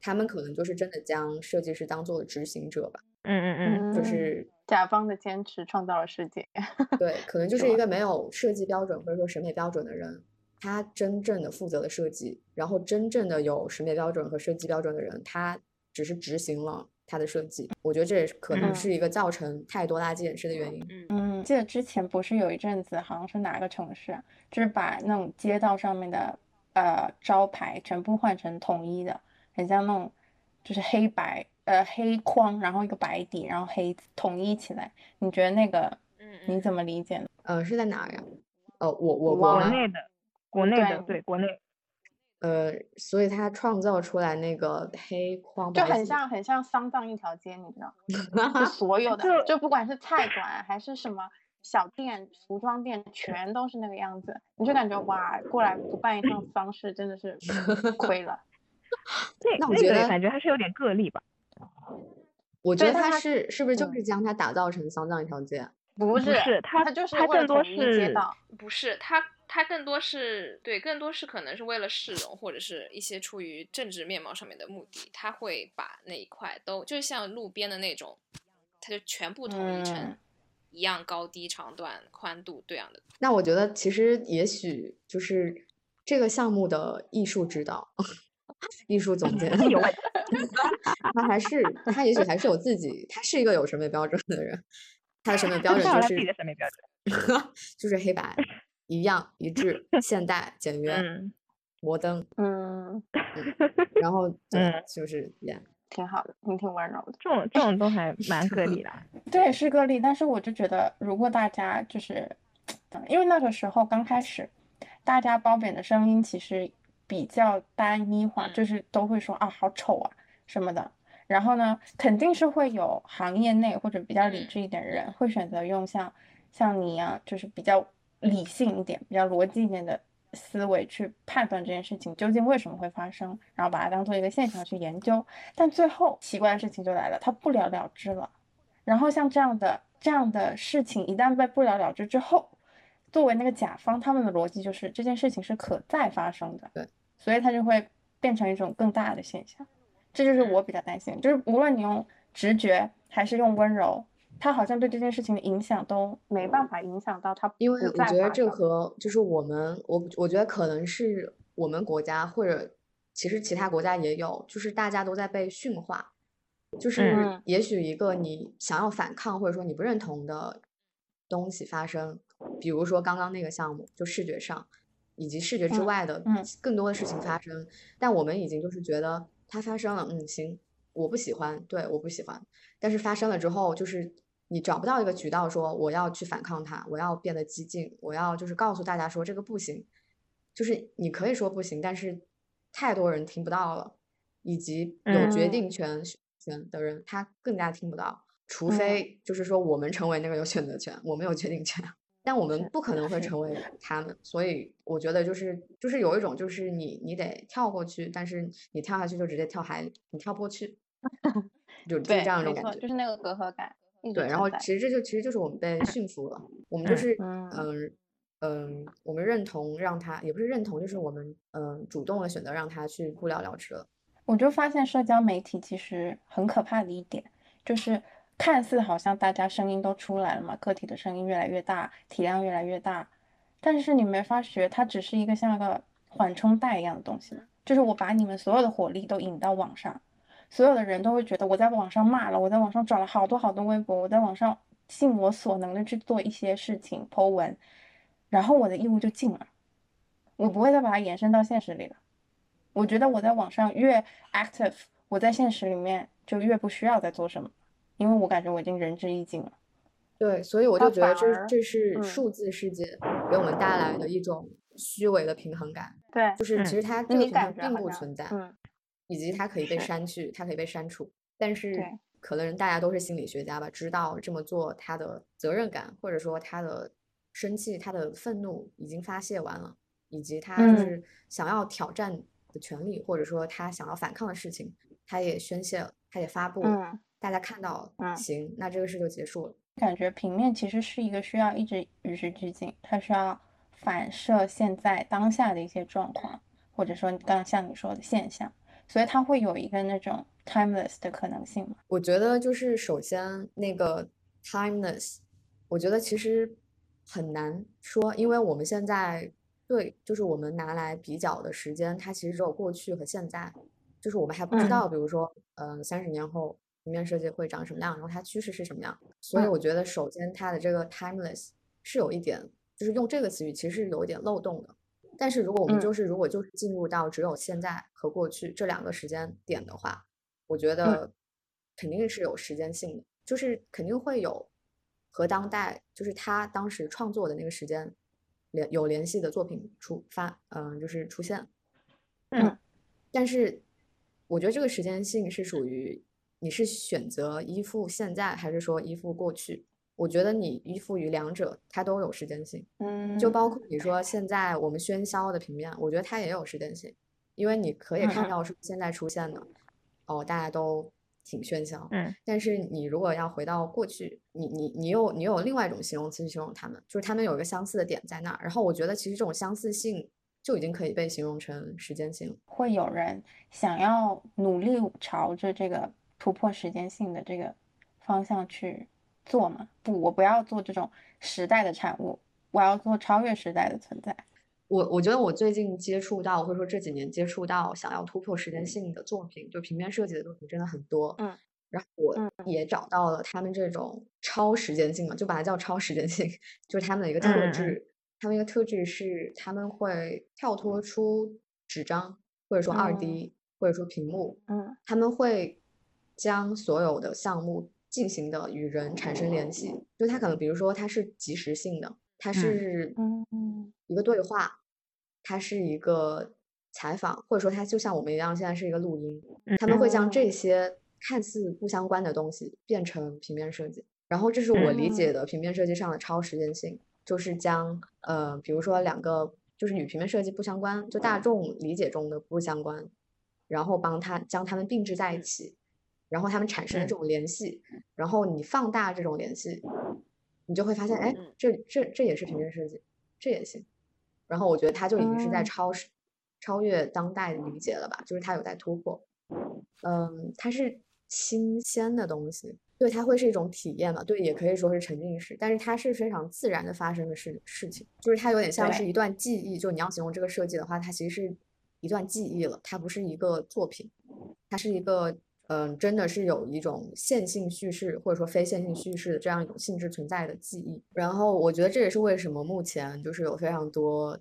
他们可能就是真的将设计师当做了执行者吧。嗯嗯嗯，就是甲方的坚持创造了世界。对，可能就是一个没有设计标准或者说审美标准的人，他真正的负责了设计，然后真正的有审美标准和设计标准的人，他只是执行了他的设计。我觉得这也是可能是一个造成太多垃圾掩饰的原因。嗯嗯，记得之前不是有一阵子，好像是哪个城市，就是把那种街道上面的呃招牌全部换成统一的，很像那种就是黑白。呃，黑框，然后一个白底，然后黑统一起来，你觉得那个，你怎么理解呢？呃，是在哪呀？呃，我我国内的，国内的，对国内。呃，所以他创造出来那个黑框，就很像很像丧葬一条街，你知道？就 所有的，就不管是菜馆还是什么小店、服装店，全都是那个样子，你就感觉哇，过来不办一趟丧事真的是亏了。那我觉得感觉还是有点个例吧。我觉得他是是不是就是将它打造成丧葬一条街？不是，他他就是他更多是不是他他更多是对更多是可能是为了市容或者是一些出于政治面貌上面的目的，他会把那一块都就像路边的那种，他就全部统一成一样高低长短宽度这样的。那我觉得其实也许就是这个项目的艺术指导。艺术总监 他还是他，也许还是有自己，他是一个有审美标准的人，他的审美标准就是，就是黑白一样一致，现代简约，摩登，嗯，然后 嗯，就是也挺好的，你挺温柔的，这种这种都还。蛮个例的，对，是个例，但是我就觉得，如果大家就是，因为那个时候刚开始，大家褒贬的声音其实。比较单一化，就是都会说啊好丑啊什么的，然后呢，肯定是会有行业内或者比较理智一点的人会选择用像像你一样，就是比较理性一点、比较逻辑一点的思维去判断这件事情究竟为什么会发生，然后把它当做一个现象去研究。但最后奇怪的事情就来了，它不了了之了。然后像这样的这样的事情一旦被不了了之之后。作为那个甲方，他们的逻辑就是这件事情是可再发生的，对，所以它就会变成一种更大的现象。这就是我比较担心，就是无论你用直觉还是用温柔，它好像对这件事情的影响都没办法影响到他。因为我觉得这和就是我们，我我觉得可能是我们国家或者其实其他国家也有，就是大家都在被驯化，就是也许一个你想要反抗或者说你不认同的东西发生。比如说刚刚那个项目，就视觉上，以及视觉之外的更多的事情发生，但我们已经就是觉得它发生了，嗯，行，我不喜欢，对，我不喜欢。但是发生了之后，就是你找不到一个渠道说我要去反抗它，我要变得激进，我要就是告诉大家说这个不行，就是你可以说不行，但是太多人听不到了，以及有决定权权的人他更加听不到，除非就是说我们成为那个有选择权，我们有决定权。但我们不可能会成为他们，所以我觉得就是就是有一种就是你你得跳过去，但是你跳下去就直接跳海里，你跳不过去，就就这样一种感觉，就是那个隔阂感。对，然后其实这就其实就是我们被驯服了，我们就嗯是嗯嗯嗯，我们认同让他，也不是认同，就是我们嗯主动的选择让他去不了了之了。我就发现社交媒体其实很可怕的一点，就是看似好像大家声音都出来了嘛，个体的声音越来越大，体量越来越大，但是你没发觉它只是一个像个缓冲带一样的东西吗？就是我把你们所有的火力都引到网上，所有的人都会觉得我在网上骂了，我在网上转了好多好多微博，我在网上尽我所能的去做一些事情，po 文，然后我的义务就尽了，我不会再把它延伸到现实里了。我觉得我在网上越 active，我在现实里面就越不需要再做什么，因为我感觉我已经仁至义尽了。对，所以我就觉得这这是嗯数字世界给我们带来的一种虚伪的平衡感，对就是其实它这个你平衡并不存在，嗯，以及它可以被删去，它可以被删除，但是对。可能大家都是心理学家吧，知道这么做他的责任感，或者说他的生气、他的愤怒已经发泄完了，以及他就嗯。是想要挑战的权利，或者说他想要反抗的事情，他也宣泄了，他也发布了，嗯大家看到了，嗯。行，那这个事就结束了。感觉平面其实是一个需要一直与时俱进，它需要反射现在当下的一些状况，或者说刚像你说的现象，所以它会有一个那种 timeless 的可能性吗。我觉得就是首先那个 timeless，我觉得其实很难说，因为我们现在对，就是我们拿来比较的时间，它其实只有过去和现在，就是我们还不知嗯道，比如说，嗯、三十年后平面设计会长什么样，然后它趋势是什么样，所以嗯我觉得首先它的这个 timeless 是有一点，就是用这个词语其实是有一点漏洞的。但是如果我们嗯就是如果就是进入到只有现在和过去这两个时间点的话，我觉嗯得肯定是有时间性的，就是肯定会有和当代，就是他当时创作的那个时间联有联系的作品出发，嗯、就是出现。嗯，但是我觉得这个时间性是属于你是选择依附现在，还是说依附过去？我觉得你依附于两者，它都有时间性。嗯，就包括你说现在我们喧嚣的平面，我觉得它也有时间性，因为你可以看到是现在出现的，哦，大家都挺喧嚣，嗯，但是你如果要回到过去，你你你有你有另外一种形容词去形容他们，就是他们有一个相似的点在那儿，然后我觉得其实这种相似性就已经可以被形容成时间性了。会有人想要努力朝着这个突破时间性的这个方向去做吗？不，我不要做这种时代的产物，我要做超越时代的存在。我我觉得我最近接触到，或者说这几年接触到想要突破时间性的作品，就平面设计的作品真的很多。嗯，然后我嗯也找到了他们这种超时间性嘛，就把它叫超时间性，就是他们的一个特质。他们一个特质是他们会跳脱出纸张，或者说二 D，、或者说屏幕，嗯他们会将所有的项目进行的与人产生联系，就它可能比如说它是即时性的，它是一个对话，它是一个采访，或者说它就像我们一样，现在是一个录音，他们会将这嗯些看似不相关的东西变成平面设计，然后这是我理解的平面设计上的超时间性，就是将呃，比如说两个就是与平面设计不相关，就大众理解中的不相关，然后帮它将它们并置在一起，然后他们产生了这种联系，然后你放大这种联系，你就会发现，哎，这这这也是平面设计，这也行。然后我觉得它就已经是在嗯超时超越当代的理解了吧，就是它有在突破。嗯，它是新鲜的东西，对，它会是一种体验嘛，对，也可以说是沉浸式，但是它是非常自然的发生的事事情，就是它有点像是一段记忆，就你要形容这个设计的话，它其实是一段记忆了，它不是一个作品，它是一个嗯，真的是有一种线性叙事或者说非线性叙事的这样一种性质存在的记忆。然后我觉得这也是为什么目前就是有非常多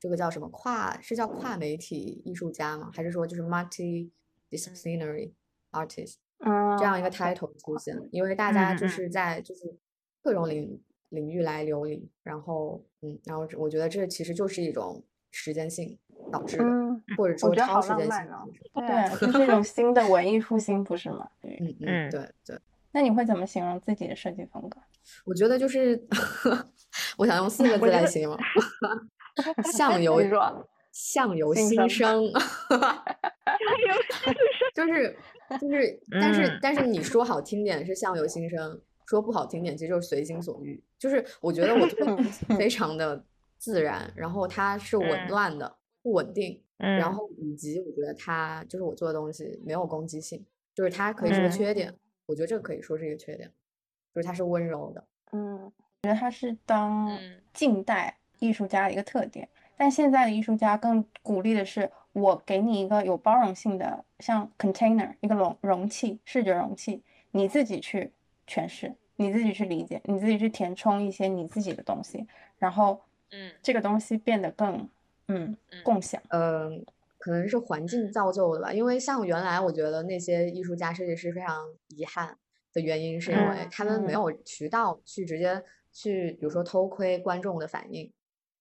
这个叫什么跨是叫跨媒体艺术家吗？还是说就是 multi-disciplinary artist 嗯，这样一个 title 出现？因为大家就是在就是各种领领域来流离，然后嗯，然后我觉得这其实就是一种时间性导致的，嗯，或者说超时间性导致的。对啊，就是一种新的文艺复兴，不是吗？嗯嗯，嗯对对。那你会怎么形容自己的设计风格？我觉得就是，我想用四个字来形容，相由相由心生心生，就是就是，但是、嗯但是你说好听点是相由心生，说不好听点，其实就是随心所欲。就是我觉得我非常的自然，然后它是稳嗯。乱的、不稳定，嗯，然后以及我觉得它就是我做的东西没有攻击性，就是它可以是个嗯。缺点，我觉得这个可以说是一个缺点，就是它是温柔的。嗯，觉得它是当嗯。近代艺术家的一个特点，但现在的艺术家更鼓励的是，我给你一个有包容性的，像 container 一个容容器，视觉容器，你自己去诠释，你自己去理解，你自己去填充一些你自己的东西，然后嗯这个东西变得更嗯嗯共享。嗯，可能是环境造就的吧，因为像原来我觉得那些艺术家、设计师非常遗憾的原因，是因为嗯他们没嗯有渠道去直接去，比如说偷窥观众的反应。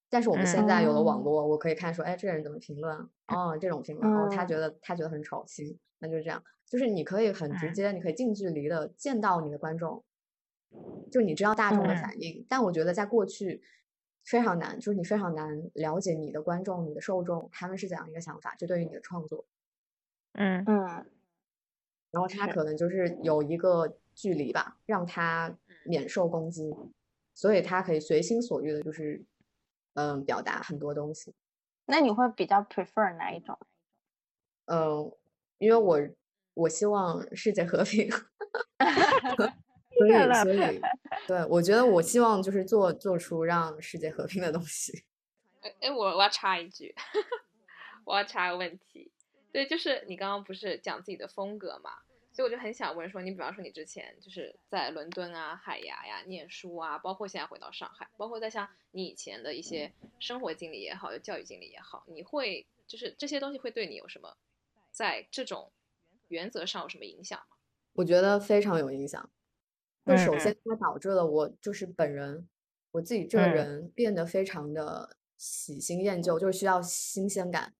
但是我们现在有了网嗯络，我可以看说，哎，这个人怎么评论？哦，这种评论，哦，他嗯觉得他觉得很丑，行，那就是这样。就是你可以很直嗯接，你可以近距离的见到你的观众，就你知道大众的嗯反应。但我觉得在过去非常难，就是你非常难了解你的观众、你的受众他们是怎样一个想法，就对于你的创作，嗯。嗯。然后他可能就是有一个距离吧，让他免受攻击，所以他可以随心所欲的，就是嗯表达很多东西。那你会比较 prefer 哪一种？嗯，因为我我希望世界和平 所以了 所以对我觉得我希望就是做做出让世界和平的东西。哎哎，我我要插一句，我要插个问题。对，就是你刚刚不是讲自己的风格嘛，所以我就很想问说，你比方说你之前就是在伦敦啊、海牙呀念书啊，包括现在回到上海，包括在像你以前的一些生活经历也好，教育经历也好，你会就是这些东西会对你有什么在这种原则上有什么影响吗？我觉得非常有影响。就首嗯。先，它导致了我就是本人，我自己这个嗯。人变得非常的喜新厌旧，就是需要新鲜感。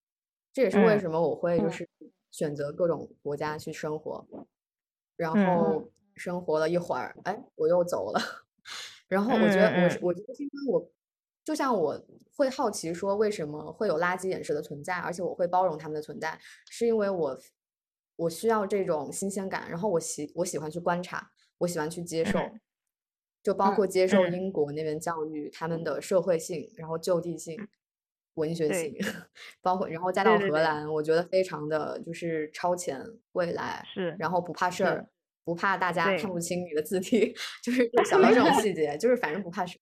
这也是为嗯什么我会就嗯。是选择各种国家去生活，然嗯后。生活了一会儿，哎，我又走了。然后我觉得我我觉得是因为我就像我会好奇说为什么会有垃圾眼神的存在，而且我会包容他们的存在，是因为我我需要这种新鲜感，然后我喜我喜欢去观察，我喜欢去接受，嗯。就包嗯括接受嗯。英国那边教育他们的社会性，然后就地性、文学性，包括然后再到荷兰，我觉得非常的就是超前未来，是然后不怕事儿，不怕大家看不。清你的字体，就是 就小到这种细节，就是反正不怕事。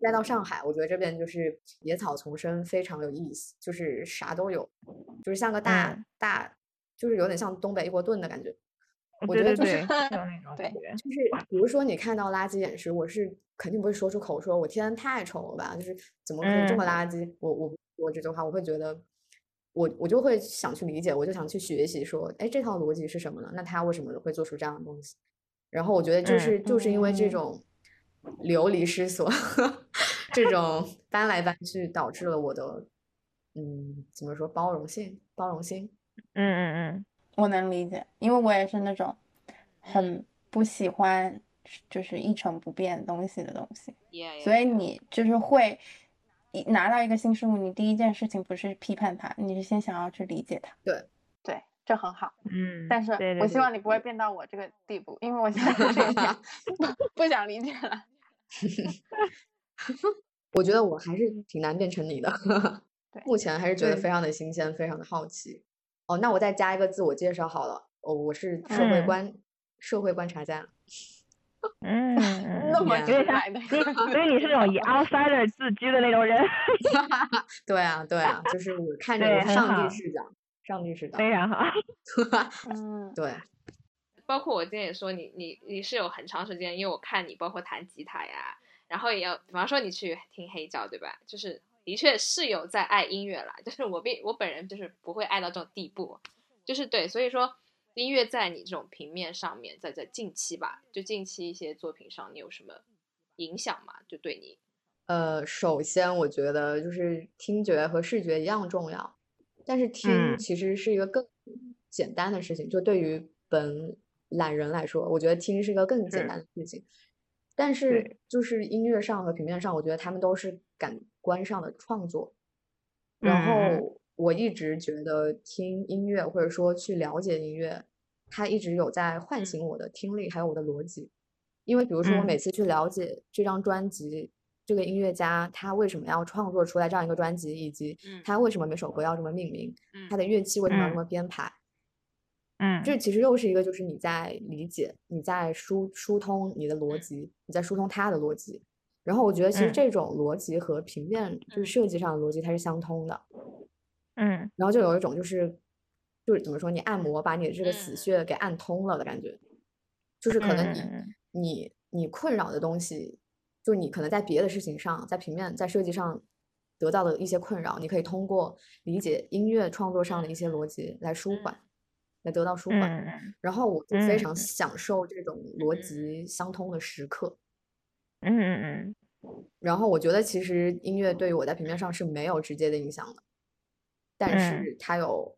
再到上海，我觉得这边就是野草丛生，非常有意思，就是啥都有，就是像个大、嗯。大，就是有点像东北一锅炖的感觉。我觉得就是对。就 是比如说你看到垃圾眼时，我是肯定不会说出口说“我天太丑了吧”，就是怎么可以这么嗯垃圾？我我不说这句话，我会觉得我我就会想去理解，我就想去学习，说，哎，这套逻辑是什么呢？那他为什么会做出这样的东西？然后我觉得就嗯是就是因为这嗯种流离失所，这种搬来搬去，导致了我的嗯怎么说包容性，包容心。嗯嗯我能理解，因为我也是那种很不喜欢就是一成不变东西的东西，也所以你就是会一拿到一个新事物，你第一件事情不是批判它，你是先想要去理解它。对，对，这很好。嗯嗯，但是我希望你不会变到我这个地步，因为我现在就是有点不不想理解了。我觉得我还是挺难变成你的 对，目前还是觉得非常的新鲜，非常的好奇。哦，那我再加一个自我介绍好了，哦，我是社会嗯观、社会观察家。嗯那么有直点像白的所以你是那种以 outsider 自居的那种人，对啊，对啊，就是我看着上帝视角，上帝视角。非常好。嗯，对，包括我今天也说你你你是有很长时间，因为我看你包括弹吉他呀，然后也要比方说你去听黑胶，对吧？就是的确是有在爱音乐啦，就是我并我本人就是不会爱到这种地步，就是对，所以说音乐在你这种平面上面，在在近期吧，就近期一些作品上，你有什么影响吗？就对你，呃，首先我觉得就是听觉和视觉一样重要，但是听嗯其实是一个更简单的事情，就对于本懒人来说，我觉得听是一个更简单的事情。但是就是音乐上和平面上，我觉得他们都是感官上的创作。然后我一直觉得听音乐或者说去了解音乐，它一直有在唤嗯。醒我的听力，还有我的逻辑。因为比如说我每嗯。次去了解这张专辑，这个音乐家他为什么要创作出来这样一个专辑，以及嗯。他为什么每首歌要这么命名，嗯他的乐器为。什么要这嗯。么编排，嗯这。其实又是一个就是你在理解，你在疏疏通你的逻嗯。辑，你在疏通他的逻辑。然后我觉得其实嗯。这种逻辑和平面就是嗯。设计上的逻辑它是相通的。嗯。然后就有一种就是就是怎么说，你按摩把你的这个死嗯。穴给按通了的感觉，就是可能你你你困扰的东西，就你可能在别的事情上，在平面在设计上得到的一些困扰，你可以通过理解音乐创作上的一些逻辑来舒缓，来得到舒缓。嗯然后我就非嗯常享受这种逻嗯辑相通的时刻。嗯嗯嗯然后我觉得其实音乐对于我在平面上是没有直接的影响的，但嗯是它有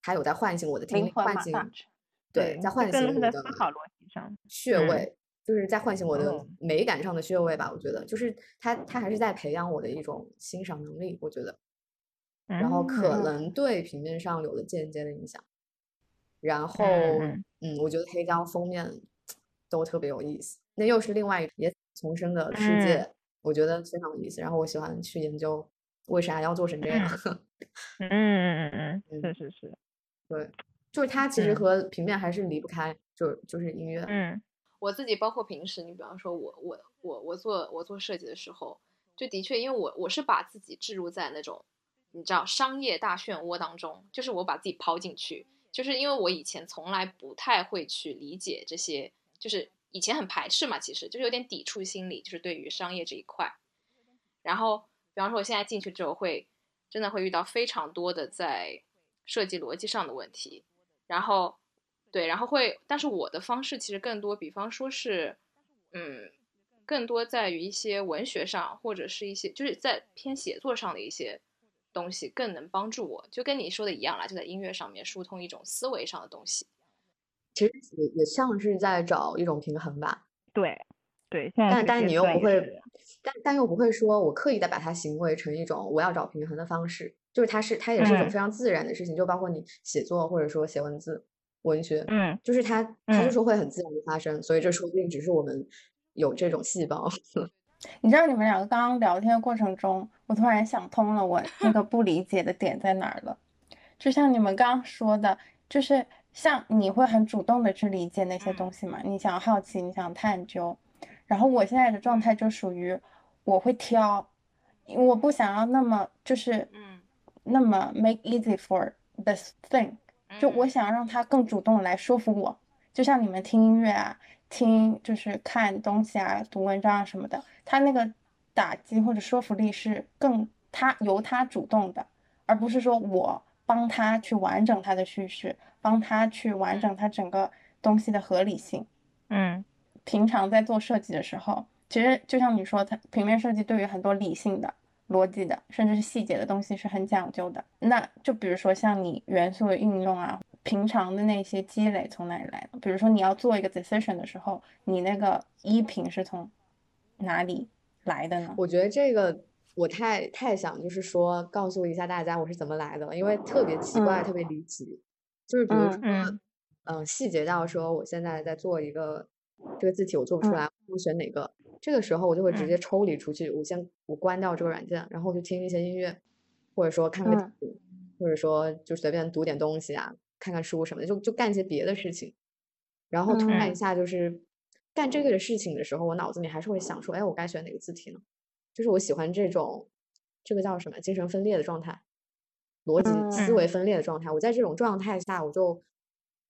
它有在唤醒我的听力，唤醒对，在唤醒我的思考逻辑上。穴嗯位，就是在唤醒我的哦美感上的穴位吧。我觉得就是它它还是在培养我的一种欣赏能力，我觉得。然后可嗯能对平面上有了间接的影响。然后，嗯嗯，我觉得黑胶封面都特别有意思，那又是另外一个也重生的世嗯界，我觉得非常有意思。然后我喜欢去研究为啥要做成这样。嗯嗯嗯嗯，嗯是是是，对，就是它其实嗯和平面还是离不开，就就是音乐。嗯我自己包括平时，你比方说我我我我做我做设计的时候，就的确，因为我我是把自己置入在那种你知道商业大漩涡当中，就是我把自己抛进去，就是因为我以前从来不太会去理解这些，就是以前很排斥嘛，其实就是有点抵触心理，就是对于商业这一块。然后，比方说我现在进去之后会，真的会遇到非常多的在设计逻辑上的问题，然后对，然后会，但是我的方式其实更多，比方说是，嗯，更多在于一些文学上，或者是一些就是在偏写作上的一些东西，更能帮助我，就跟你说的一样啦，就在音乐上面疏通一种思维上的东西。其实也也像是在找一种平衡吧。对对，现在但但你又不会但但又不会说我刻意的把它行为成一种我要找平衡的方式，就是它是它也是一种嗯非常自然的事情，就包括你写作或者说写文字、文学，嗯就是它它就嗯是会很自然的发生，所以这说不定只是我们有这种细胞。你知道你们两个刚刚聊天的过程中，我突然想通了，我那个不理解的点在哪儿了。就像你们刚刚说的，就是像你会很主动的去理解那些东西嘛，你想好奇，你想探究。然后我现在的状态就属于我会挑，我不想要那么就是嗯那么 make easy for this thing，就我嗯想让他更主动来说服我，就像你们听音乐啊，听就是看东西啊，读文章啊什么的，他那个打击或者说服力是更他由他主动的，而不是说我帮他去完整他的叙事，帮他去完整他整个东西的合理性。嗯平常在做设计的时候，其实就像你说，它平面设计对于很多理性的、逻辑的，甚至是细节的东西是很讲究的。那就比如说像你元素的运用啊，平常的那些积累从哪里来的？比如说你要做一个 decision 的时候，你那个依凭是从哪里来的呢？我觉得这个我太太想就是说告诉一下大家我是怎么来的了，因为特别奇怪，嗯特别离奇。就是比如嗯说，嗯嗯、细节到说我现在在做一个这个字体，我做不出嗯来，我选哪个？这个时候我就会直接嗯抽离出去，我先我关掉这个软件，然后我去听一些音乐，或者说看个嗯图，或者说就随便读点东西啊，看看书什么的，就就干一些别的事情。然后突然一嗯下就是干这个的事情的时候，我脑子里还是会想说，哎，我该选哪个字体呢？就是我喜欢这种，这个叫什么？精神分裂的状态，逻辑思嗯维分裂的状态。我在这种状态下，我就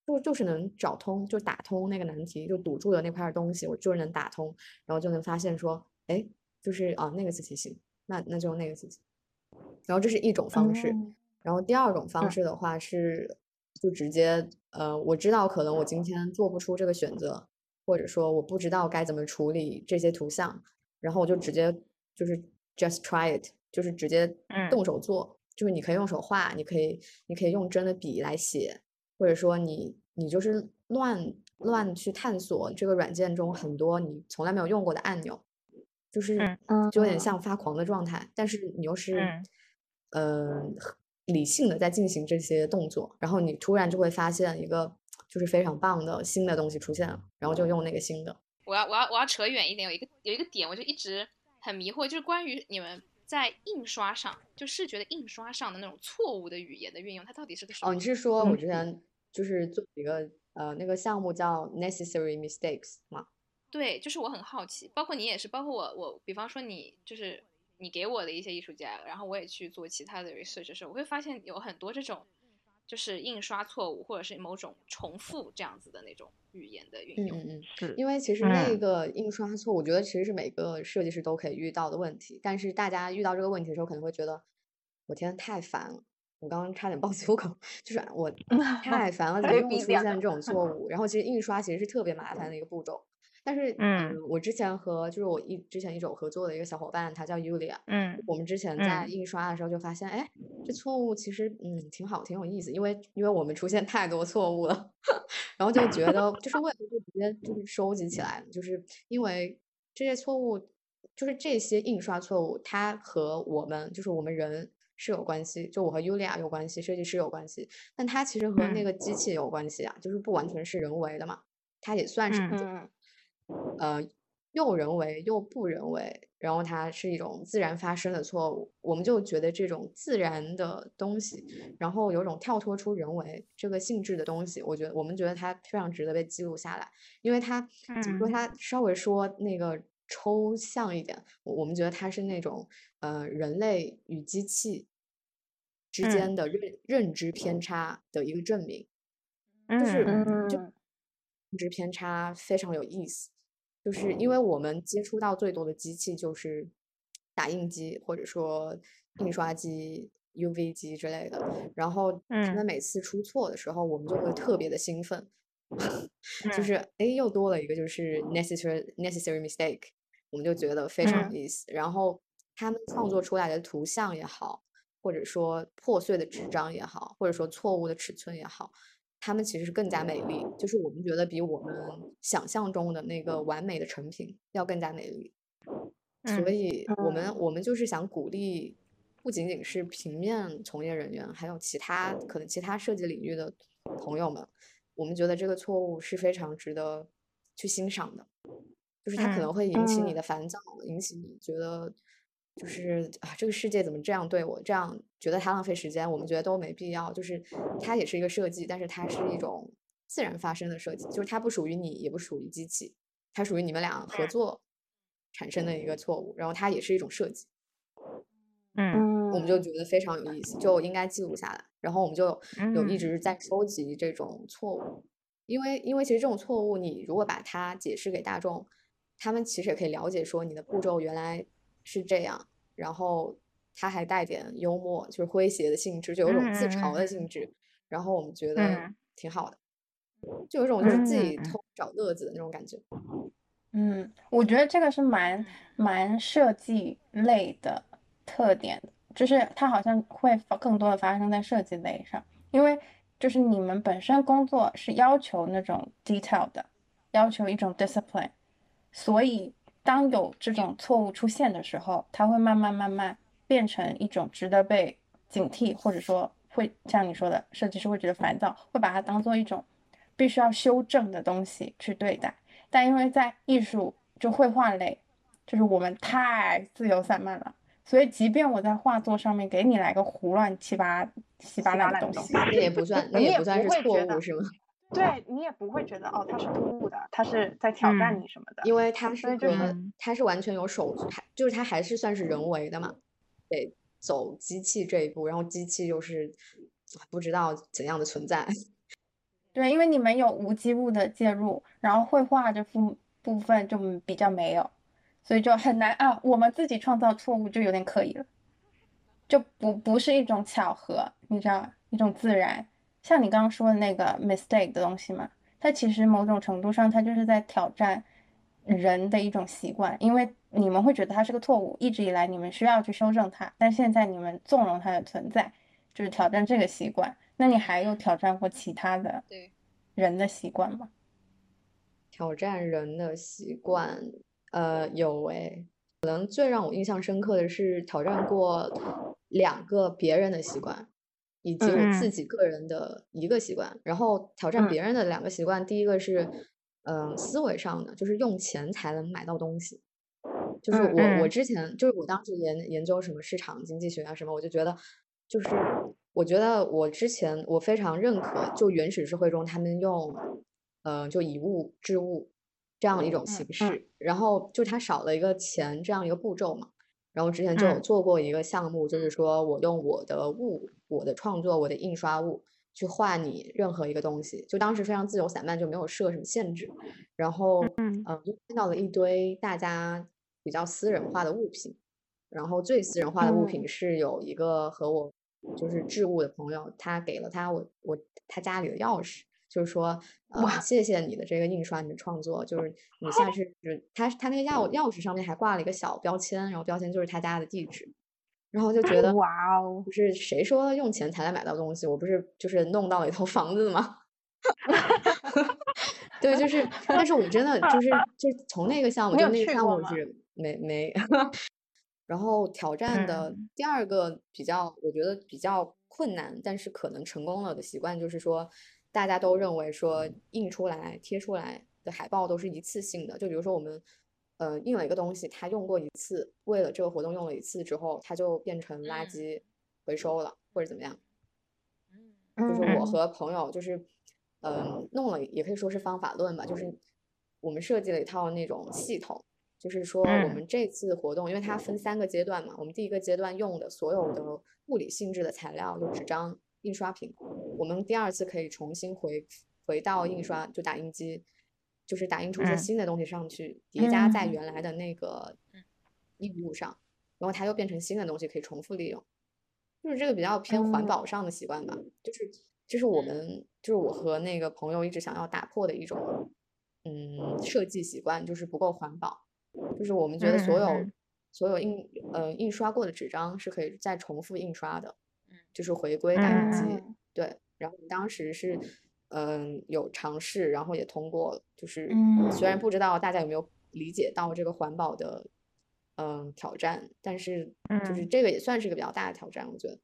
就就是能找通，就打通那个难题，就堵住的那块东西，我就是能打通，然后就能发现说，哎，就是啊那个字体行，那那就用那个字体。然后这是一种方式，嗯然后第二种方嗯式的话是，就直接呃，我知道可能我今天做不出这个选择，或者说我不知道该怎么处理这些图像，然后我就直接就是 just try it，就是直接嗯。动手做，就是你可以用手画，你可以你可以用真的笔来写，或者说你你就是乱乱去探索这个软件中很多你从来没有用过的按钮，就是嗯。就有点嗯。像发狂的状态，但是你又是嗯。呃理性的在进行这些动作，然后你突然就会发现一个就是非常棒的新的东西出现了，然后就用那个新的，我要我要我要扯远一点，有一个有一个点，我就一直很迷惑，就是关于你们在印刷上，就视觉的印刷上的那种错误的语言的运用，它到底是个什么？哦，你是说我之前就是做一个呃那个项目叫 necessary mistakes 吗？对，就是我很好奇，包括你也是，包括我我，比方说你就是你给我的一些艺术家，然后我也去做其他的 research 的时候，我会发现有很多这种。就是印刷错误，或者是某种重复这样子的那种语言的运用。嗯嗯嗯，因为其实那个印刷错误，我觉得其实是每个设计师都可以遇到的问题。但是大家遇到这个问题的时候，可能会觉得，我天，太烦了！我刚刚差点爆粗口，就是我 太烦了，怎么又出现这种错 误？然后其实印刷其实是特别麻烦的一个步骤。但是，嗯，我之前和就是我一之前一种合作的一个小伙伴，他叫 Yulia，嗯，我们之前在印刷的时候就发现，哎，这错误其实嗯挺好，挺有意思，因为因为我们出现太多错误了，然后就觉得就是为什么不直接就是收集起来，就是因为这些错误，就是这些印刷错误，它和我们就是我们人是有关系，就我和 Yulia 有关系，设计师有关系，但它其实和那个机器有关系啊，就是不完全是人为的嘛，它也算是。呃，又人为又不人为，然后它是一种自然发生的错误，我们就觉得这种自然的东西，然后有种跳脱出人为这个性质的东西，我觉得我们觉得它非常值得被记录下来，因为它怎么说，它稍微说那个抽象一点，我们觉得它是那种呃人类与机器之间的认认知偏差的一个证明，就是就认知偏差非常有意思。就是因为我们接触到最多的机器就是打印机或者说印刷机、UV 机之类的，然后他们每次出错的时候，我们就会特别的兴奋，就是哎又多了一个就是 necessary necessary mistake，我们就觉得非常有意思。然后他们创作出来的图像也好，或者说破碎的纸张也好，或者说错误的尺寸也好。他们其实是更加美丽，就是我们觉得比我们想象中的那个完美的成品要更加美丽。所以，我们我们就是想鼓励，不仅仅是平面从业人员，还有其他可能其他设计领域的朋友们，我们觉得这个错误是非常值得去欣赏的，就是它可能会引起你的烦躁，引起你觉得。就是啊，这个世界怎么这样对我？这样觉得它浪费时间，我们觉得都没必要。就是它也是一个设计，但是它是一种自然发生的设计，就是它不属于你，也不属于机器，它属于你们俩合作产生的一个错误。然后它也是一种设计，嗯，我们就觉得非常有意思，就应该记录下来。然后我们就有一直在收集这种错误，因为因为其实这种错误，你如果把它解释给大众，他们其实也可以了解说你的步骤原来。是这样，然后他还带点幽默，就是诙谐的性质，就有种自嘲的性质。然后我们觉得挺好的，就有种就是自己偷找乐子的那种感觉。嗯，我觉得这个是蛮蛮设计类的特点，就是它好像会更多的发生在设计类上，因为就是你们本身工作是要求那种 detail 的，要求一种 discipline，所以。当有这种错误出现的时候，它会慢慢慢慢变成一种值得被警惕，或者说会像你说的，设计师会觉得烦躁，会把它当做一种必须要修正的东西去对待。但因为在艺术就绘画类，就是我们太自由散漫了，所以即便我在画作上面给你来个胡乱七八七八烂的东西，那也不算，那也不算是错误，是吗？对你也不会觉得哦，他是突兀的，他是在挑战你什么的，因为他是就是，他是完全有手，还就是他还是算是人为的嘛，得走机器这一步，然后机器又是不知道怎样的存在。对，因为你们有无机物的介入，然后绘画这部部分就比较没有，所以就很难啊。我们自己创造错误就有点可以了，就不不是一种巧合，你知道，一种自然。像你刚刚说的那个 mistake 的东西嘛，它其实某种程度上，它就是在挑战人的一种习惯，因为你们会觉得它是个错误，一直以来你们需要去修正它，但现在你们纵容它的存在，就是挑战这个习惯。那你还有挑战过其他的人的习惯吗？挑战人的习惯，呃，有诶，可能最让我印象深刻的是挑战过两个别人的习惯。以及我自己个人的一个习惯，然后挑战别人的两个习惯。第一个是，嗯、呃思维上的，就是用钱才能买到东西。就是嗯我我嗯之前就是我当时研研究什么市场经济学啊什么，我就觉得就是我觉得我之前我非常认可，就原始社会中他们用呃就以物治物这样一种形嗯式，然后就它少了一个钱这样一个步骤嘛。然后之前就有嗯。做过一个项目，就是说我用我的物、我的创作、我的印刷物去画你任何一个东西，就当时非常自由散漫，就没有设什么限制。然后，嗯。嗯，就看到了一堆大家比较私人化的物品，然后最私人化的物品是有一个和我就是置物的朋友，他给了他我我他家里的钥匙，就是说，呃，谢谢你的这个印刷，你的创作，就是你现在是就是他他那个钥钥匙上面还挂了一个小标签，然后标签就是他家的地址，然后就觉得哇哦，不是谁说用钱才能买到东西，我不是就是弄到了一套房子吗？对，就是，但是我真的就是 就从那个项目，就那个项目是没没，然后挑战的嗯。第二个比较，我觉得比较困难，但是可能成功了的习惯就是说，大家都认为说印出来、贴出来的海报都是一次性的，就比如说我们。呃，印了一个东西，它用过一次，为了这个活动用了一次之后，它就变成垃嗯圾回收了，或者怎么样。嗯就是我嗯和朋友就是，嗯，弄了也可以说是方法论吧，就是我们设计了一套那种系统，就是说我嗯们这次活动，因为它分三个阶段嘛，我们第一个阶段用的所有的物理性质的材料，就纸张、印刷品，我们第二次可以重新回回到印刷，就打印机，就是打印出一些嗯。新的东西上去，叠加在嗯。原来的那个嗯。印物上，然后它又变成新的东西，可以重复利用。就是这个比较偏环嗯。保上的习惯吧，就是这是我们就是我和那个朋友一直想要打破的一种嗯设计习惯，就是不够环保。就是我们觉得所有、所有印呃印刷过的纸张是可以再重复印刷的嗯，就是回归打印机。嗯对，然后当时是嗯有尝试，然后也通过了，就是嗯虽然不知道大家有没有理解到这个环保的嗯挑战，但是就是嗯这个也算是一个比较大的挑战，我觉得。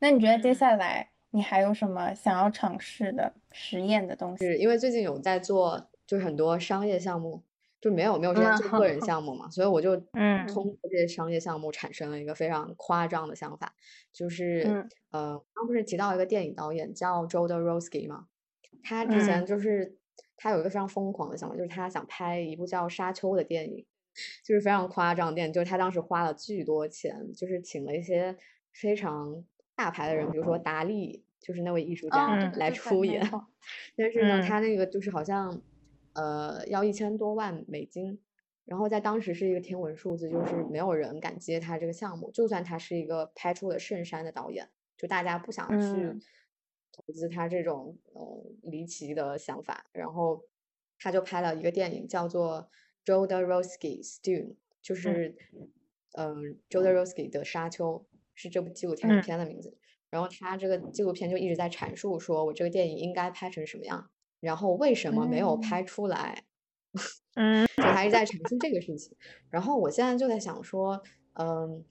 那你觉得接嗯下来你还有什么想要尝试的实验的东西？是因为最近有在做，就是很多商业项目，就没有没有时间做个人项目嘛，所以我就嗯通过这些商业项目产生了一个非常夸张的想法，就是嗯呃，刚不是提到一个电影导演叫 Jodorowsky 吗？他之前嗯就是他有一个非常疯狂的想法，就是他想拍一部叫《沙丘》的电影，就是非常夸张的电影，就是他当时花了巨多钱，就是请了一些非常大牌的人，比如说达利，就是那位艺术家哦，来出演。但是呢，嗯他那个就是好像，呃，要一千多万美金，然后在当时是一个天文数字，就是没有人敢接他这个项目，就算他是一个拍出了《圣山》的导演，就大家不想去嗯。投资他这种呃离奇的想法，然后他就拍了一个电影叫做 Jodorowsky's Dune，就是嗯 Jodorowsky 的《沙丘》是这部纪录片嗯。片的名字。然后他这个纪录片就一直在阐述说，我这个电影应该拍成什么样，然后为什么没有嗯拍出来，嗯就还是在澄清这个事情。然后我现在就在想说，嗯，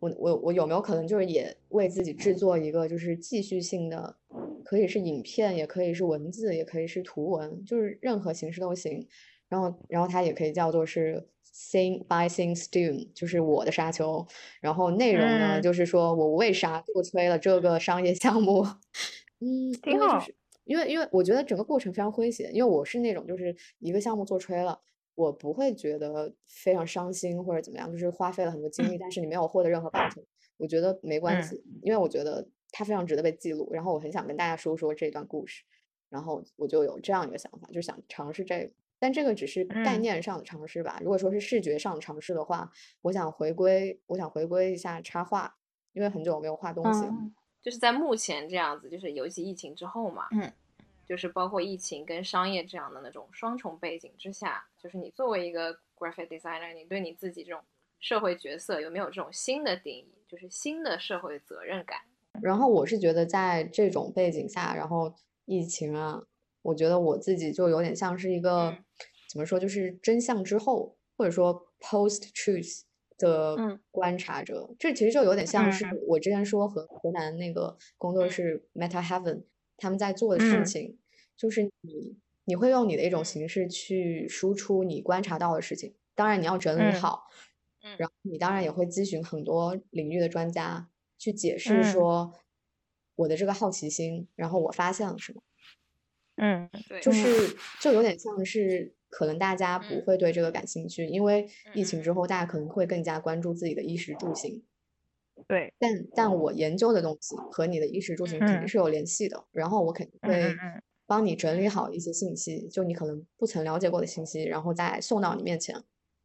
我我我有没有可能就是也为自己制作一个就是继续性的，可以是影片，也可以是文字，也可以是图文，就是任何形式都行。然后然后它也可以叫做是 Sing by Sing Stone，就是我的沙丘。然后内容呢，嗯就是说我为啥做推了这个商业项目，嗯，挺好就是因为因为我觉得整个过程非常诙谐，因为我是那种就是一个项目做吹了。我不会觉得非常伤心或者怎么样，就是花费了很多精力，但是你没有获得任何报酬，我觉得没关嗯系，因为我觉得它非常值得被记录。然后我很想跟大家说说这段故事，然后我就有这样一个想法，就想尝试这个。但这个只是概嗯念上的尝试吧。如果说是视觉上的尝试的话，我想回归，我想回归一下插画，因为很久没有画东西了。嗯就是在目前这样子，就是尤其疫情之后嘛，嗯，就是包括疫情跟商业这样的那种双重背景之下，就是你作为一个 graphic designer，你对你自己这种社会角色有没有这种新的定义，就是新的社会责任感？然后我是觉得在这种背景下，然后疫情啊，我觉得我自己就有点像是一个、嗯怎么说，就是真相之后，或者说 post truth 的嗯观察者。这其实就有点像是嗯我之前说和河南那个工作嗯室 Meta Heaven 他们在做的事嗯情，就是你你会用你的一种形式去输出你观察到的事情，当然你要整理嗯好，嗯然。后你当然也会咨询很多领域的专家去解释嗯。说我的这个好奇心，然后我发现了什么。嗯对，就。嗯是就有点像是可能大家不嗯。会对这个感兴趣，因为疫嗯情之后。大家可能会更加关注自己的衣食住行。对，但但我研究的东西和你的衣食住行肯定嗯。是有联系的，然后我肯定嗯会帮你整理好一些信息，就你可能不曾了解过的信息，然后再送到你面前，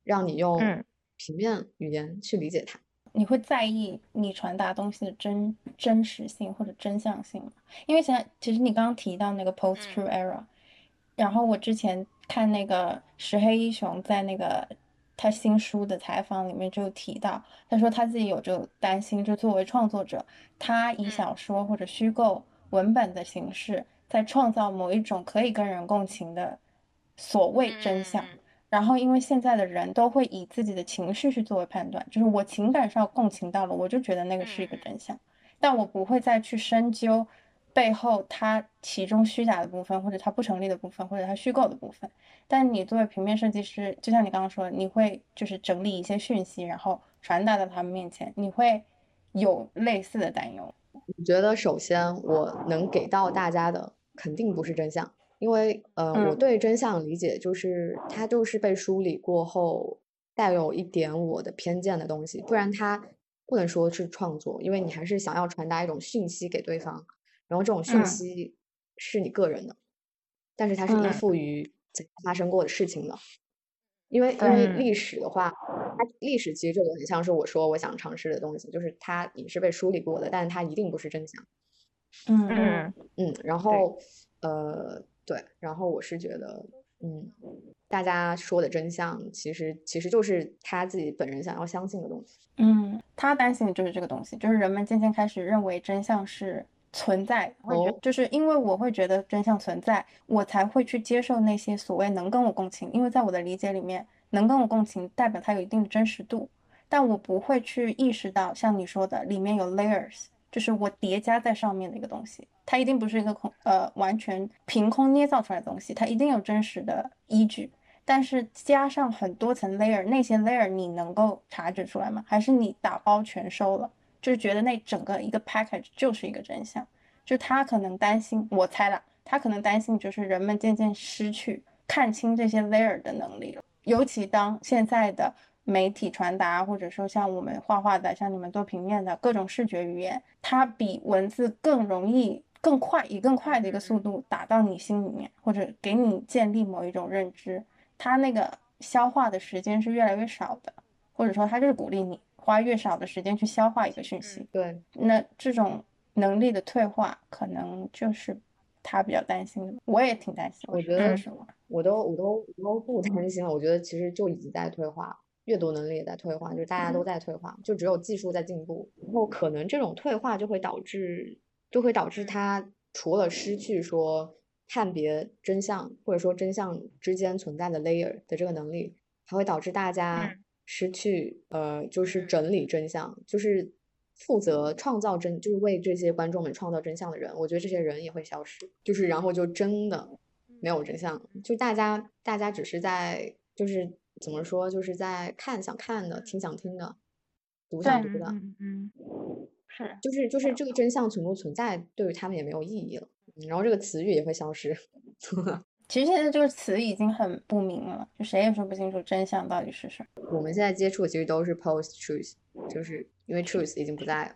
让你用嗯平面语言去理解它。你会在意你传达东西的真真实性或者真相性吗？因为现在其实你刚刚提到那个 post true era，、然后我之前看那个石黑一雄在那个他新书的采访里面就提到，他说他自己有这个担心，就作为创作者，他以嗯小说或者虚构文本的形式，在创造某一种可以跟人共情的所谓真相。嗯然后，因为现在的人都会以自己的情绪去作为判断，就是我情感上共情到了，我就觉得那个是一个嗯真相，但我不会再去深究背后它其中虚假的部分，或者它不成立的部分，或者它虚构的部分。但你作为平面设计师，就像你刚刚说的，你会就是整理一些讯息，然后传达到他们面前，你会有类似的担忧。我觉得首先我能给到大家的肯定不是真相，因为呃，我嗯。对真相理解就是它就是被梳理过后带有一点我的偏见的东西，不然它不能说是创作，因为你还是想要传达一种讯息给对方，然后这种讯嗯。息是你个人的，但是它是依嗯。附于曾经发生过的事情的。因为因为历史的话，它历史其实就有点像是我说我想尝试的东西，就是它也是被梳理过的，但是它一定不是真相。嗯嗯嗯，然后呃，对，然后我是觉得，嗯，大家说的真相其实其实就是他自己本人想要相信的东西。嗯，他担心的就是这个东西，就是人们渐渐开始认为真相是存在就是因为我会觉得真相存在，我才会去接受那些所谓能跟我共情，因为在我的理解里面，能跟我共情代表它有一定的真实度，但我不会去意识到像你说的里面有 layers，就是我叠加在上面的一个东西，它一定不是一个空呃完全凭空捏造出来的东西，它一定有真实的依据。但是加上很多层 layer，那些 layer 你能够察觉出来吗？还是你打包全收了，就是觉得那整个一个 package 就是一个真相？就他可能担心，我猜啦，他可能担心就是人们渐渐失去看清这些 layer 的能力了。尤其当现在的媒体传达，或者说像我们画画的，像你们做平面的各种视觉语言，它比文字更容易、更快，以更快的一个速度打到你心里面，或者给你建立某一种认知。它那个消化的时间是越来越少的，或者说它就是鼓励你花越少的时间去消化一个讯息。对，那这种能力的退化，可能就是他比较担心的。我也挺担心的，我觉得什么。我都我都我都不担心了。我觉得其实就已经在退化，阅读能力也在退化，就是大家都在退化，就只有技术在进步。然后可能这种退化就会导致，就会导致他除了失去说判别真相，或者说真相之间存在的 layer 的这个能力，还会导致大家嗯失去呃，就是嗯。整理真相，就是负责创造真，就是为这些观众们创造真相的人，我觉得这些人也会消失，就是然后就真的没有真相，就大家大家只是在就是怎么说，就是在看想看的，听想听的，读想读的，嗯嗯，是，就是就是这个真相存不存在，对于他们也没有意义了。嗯然后这个词语也会消失。其实现在这个词已经很不明了，就谁也说不清楚真相到底是什么。我们现在接触其实都是 post truth，就是因为 truth 已经不在了。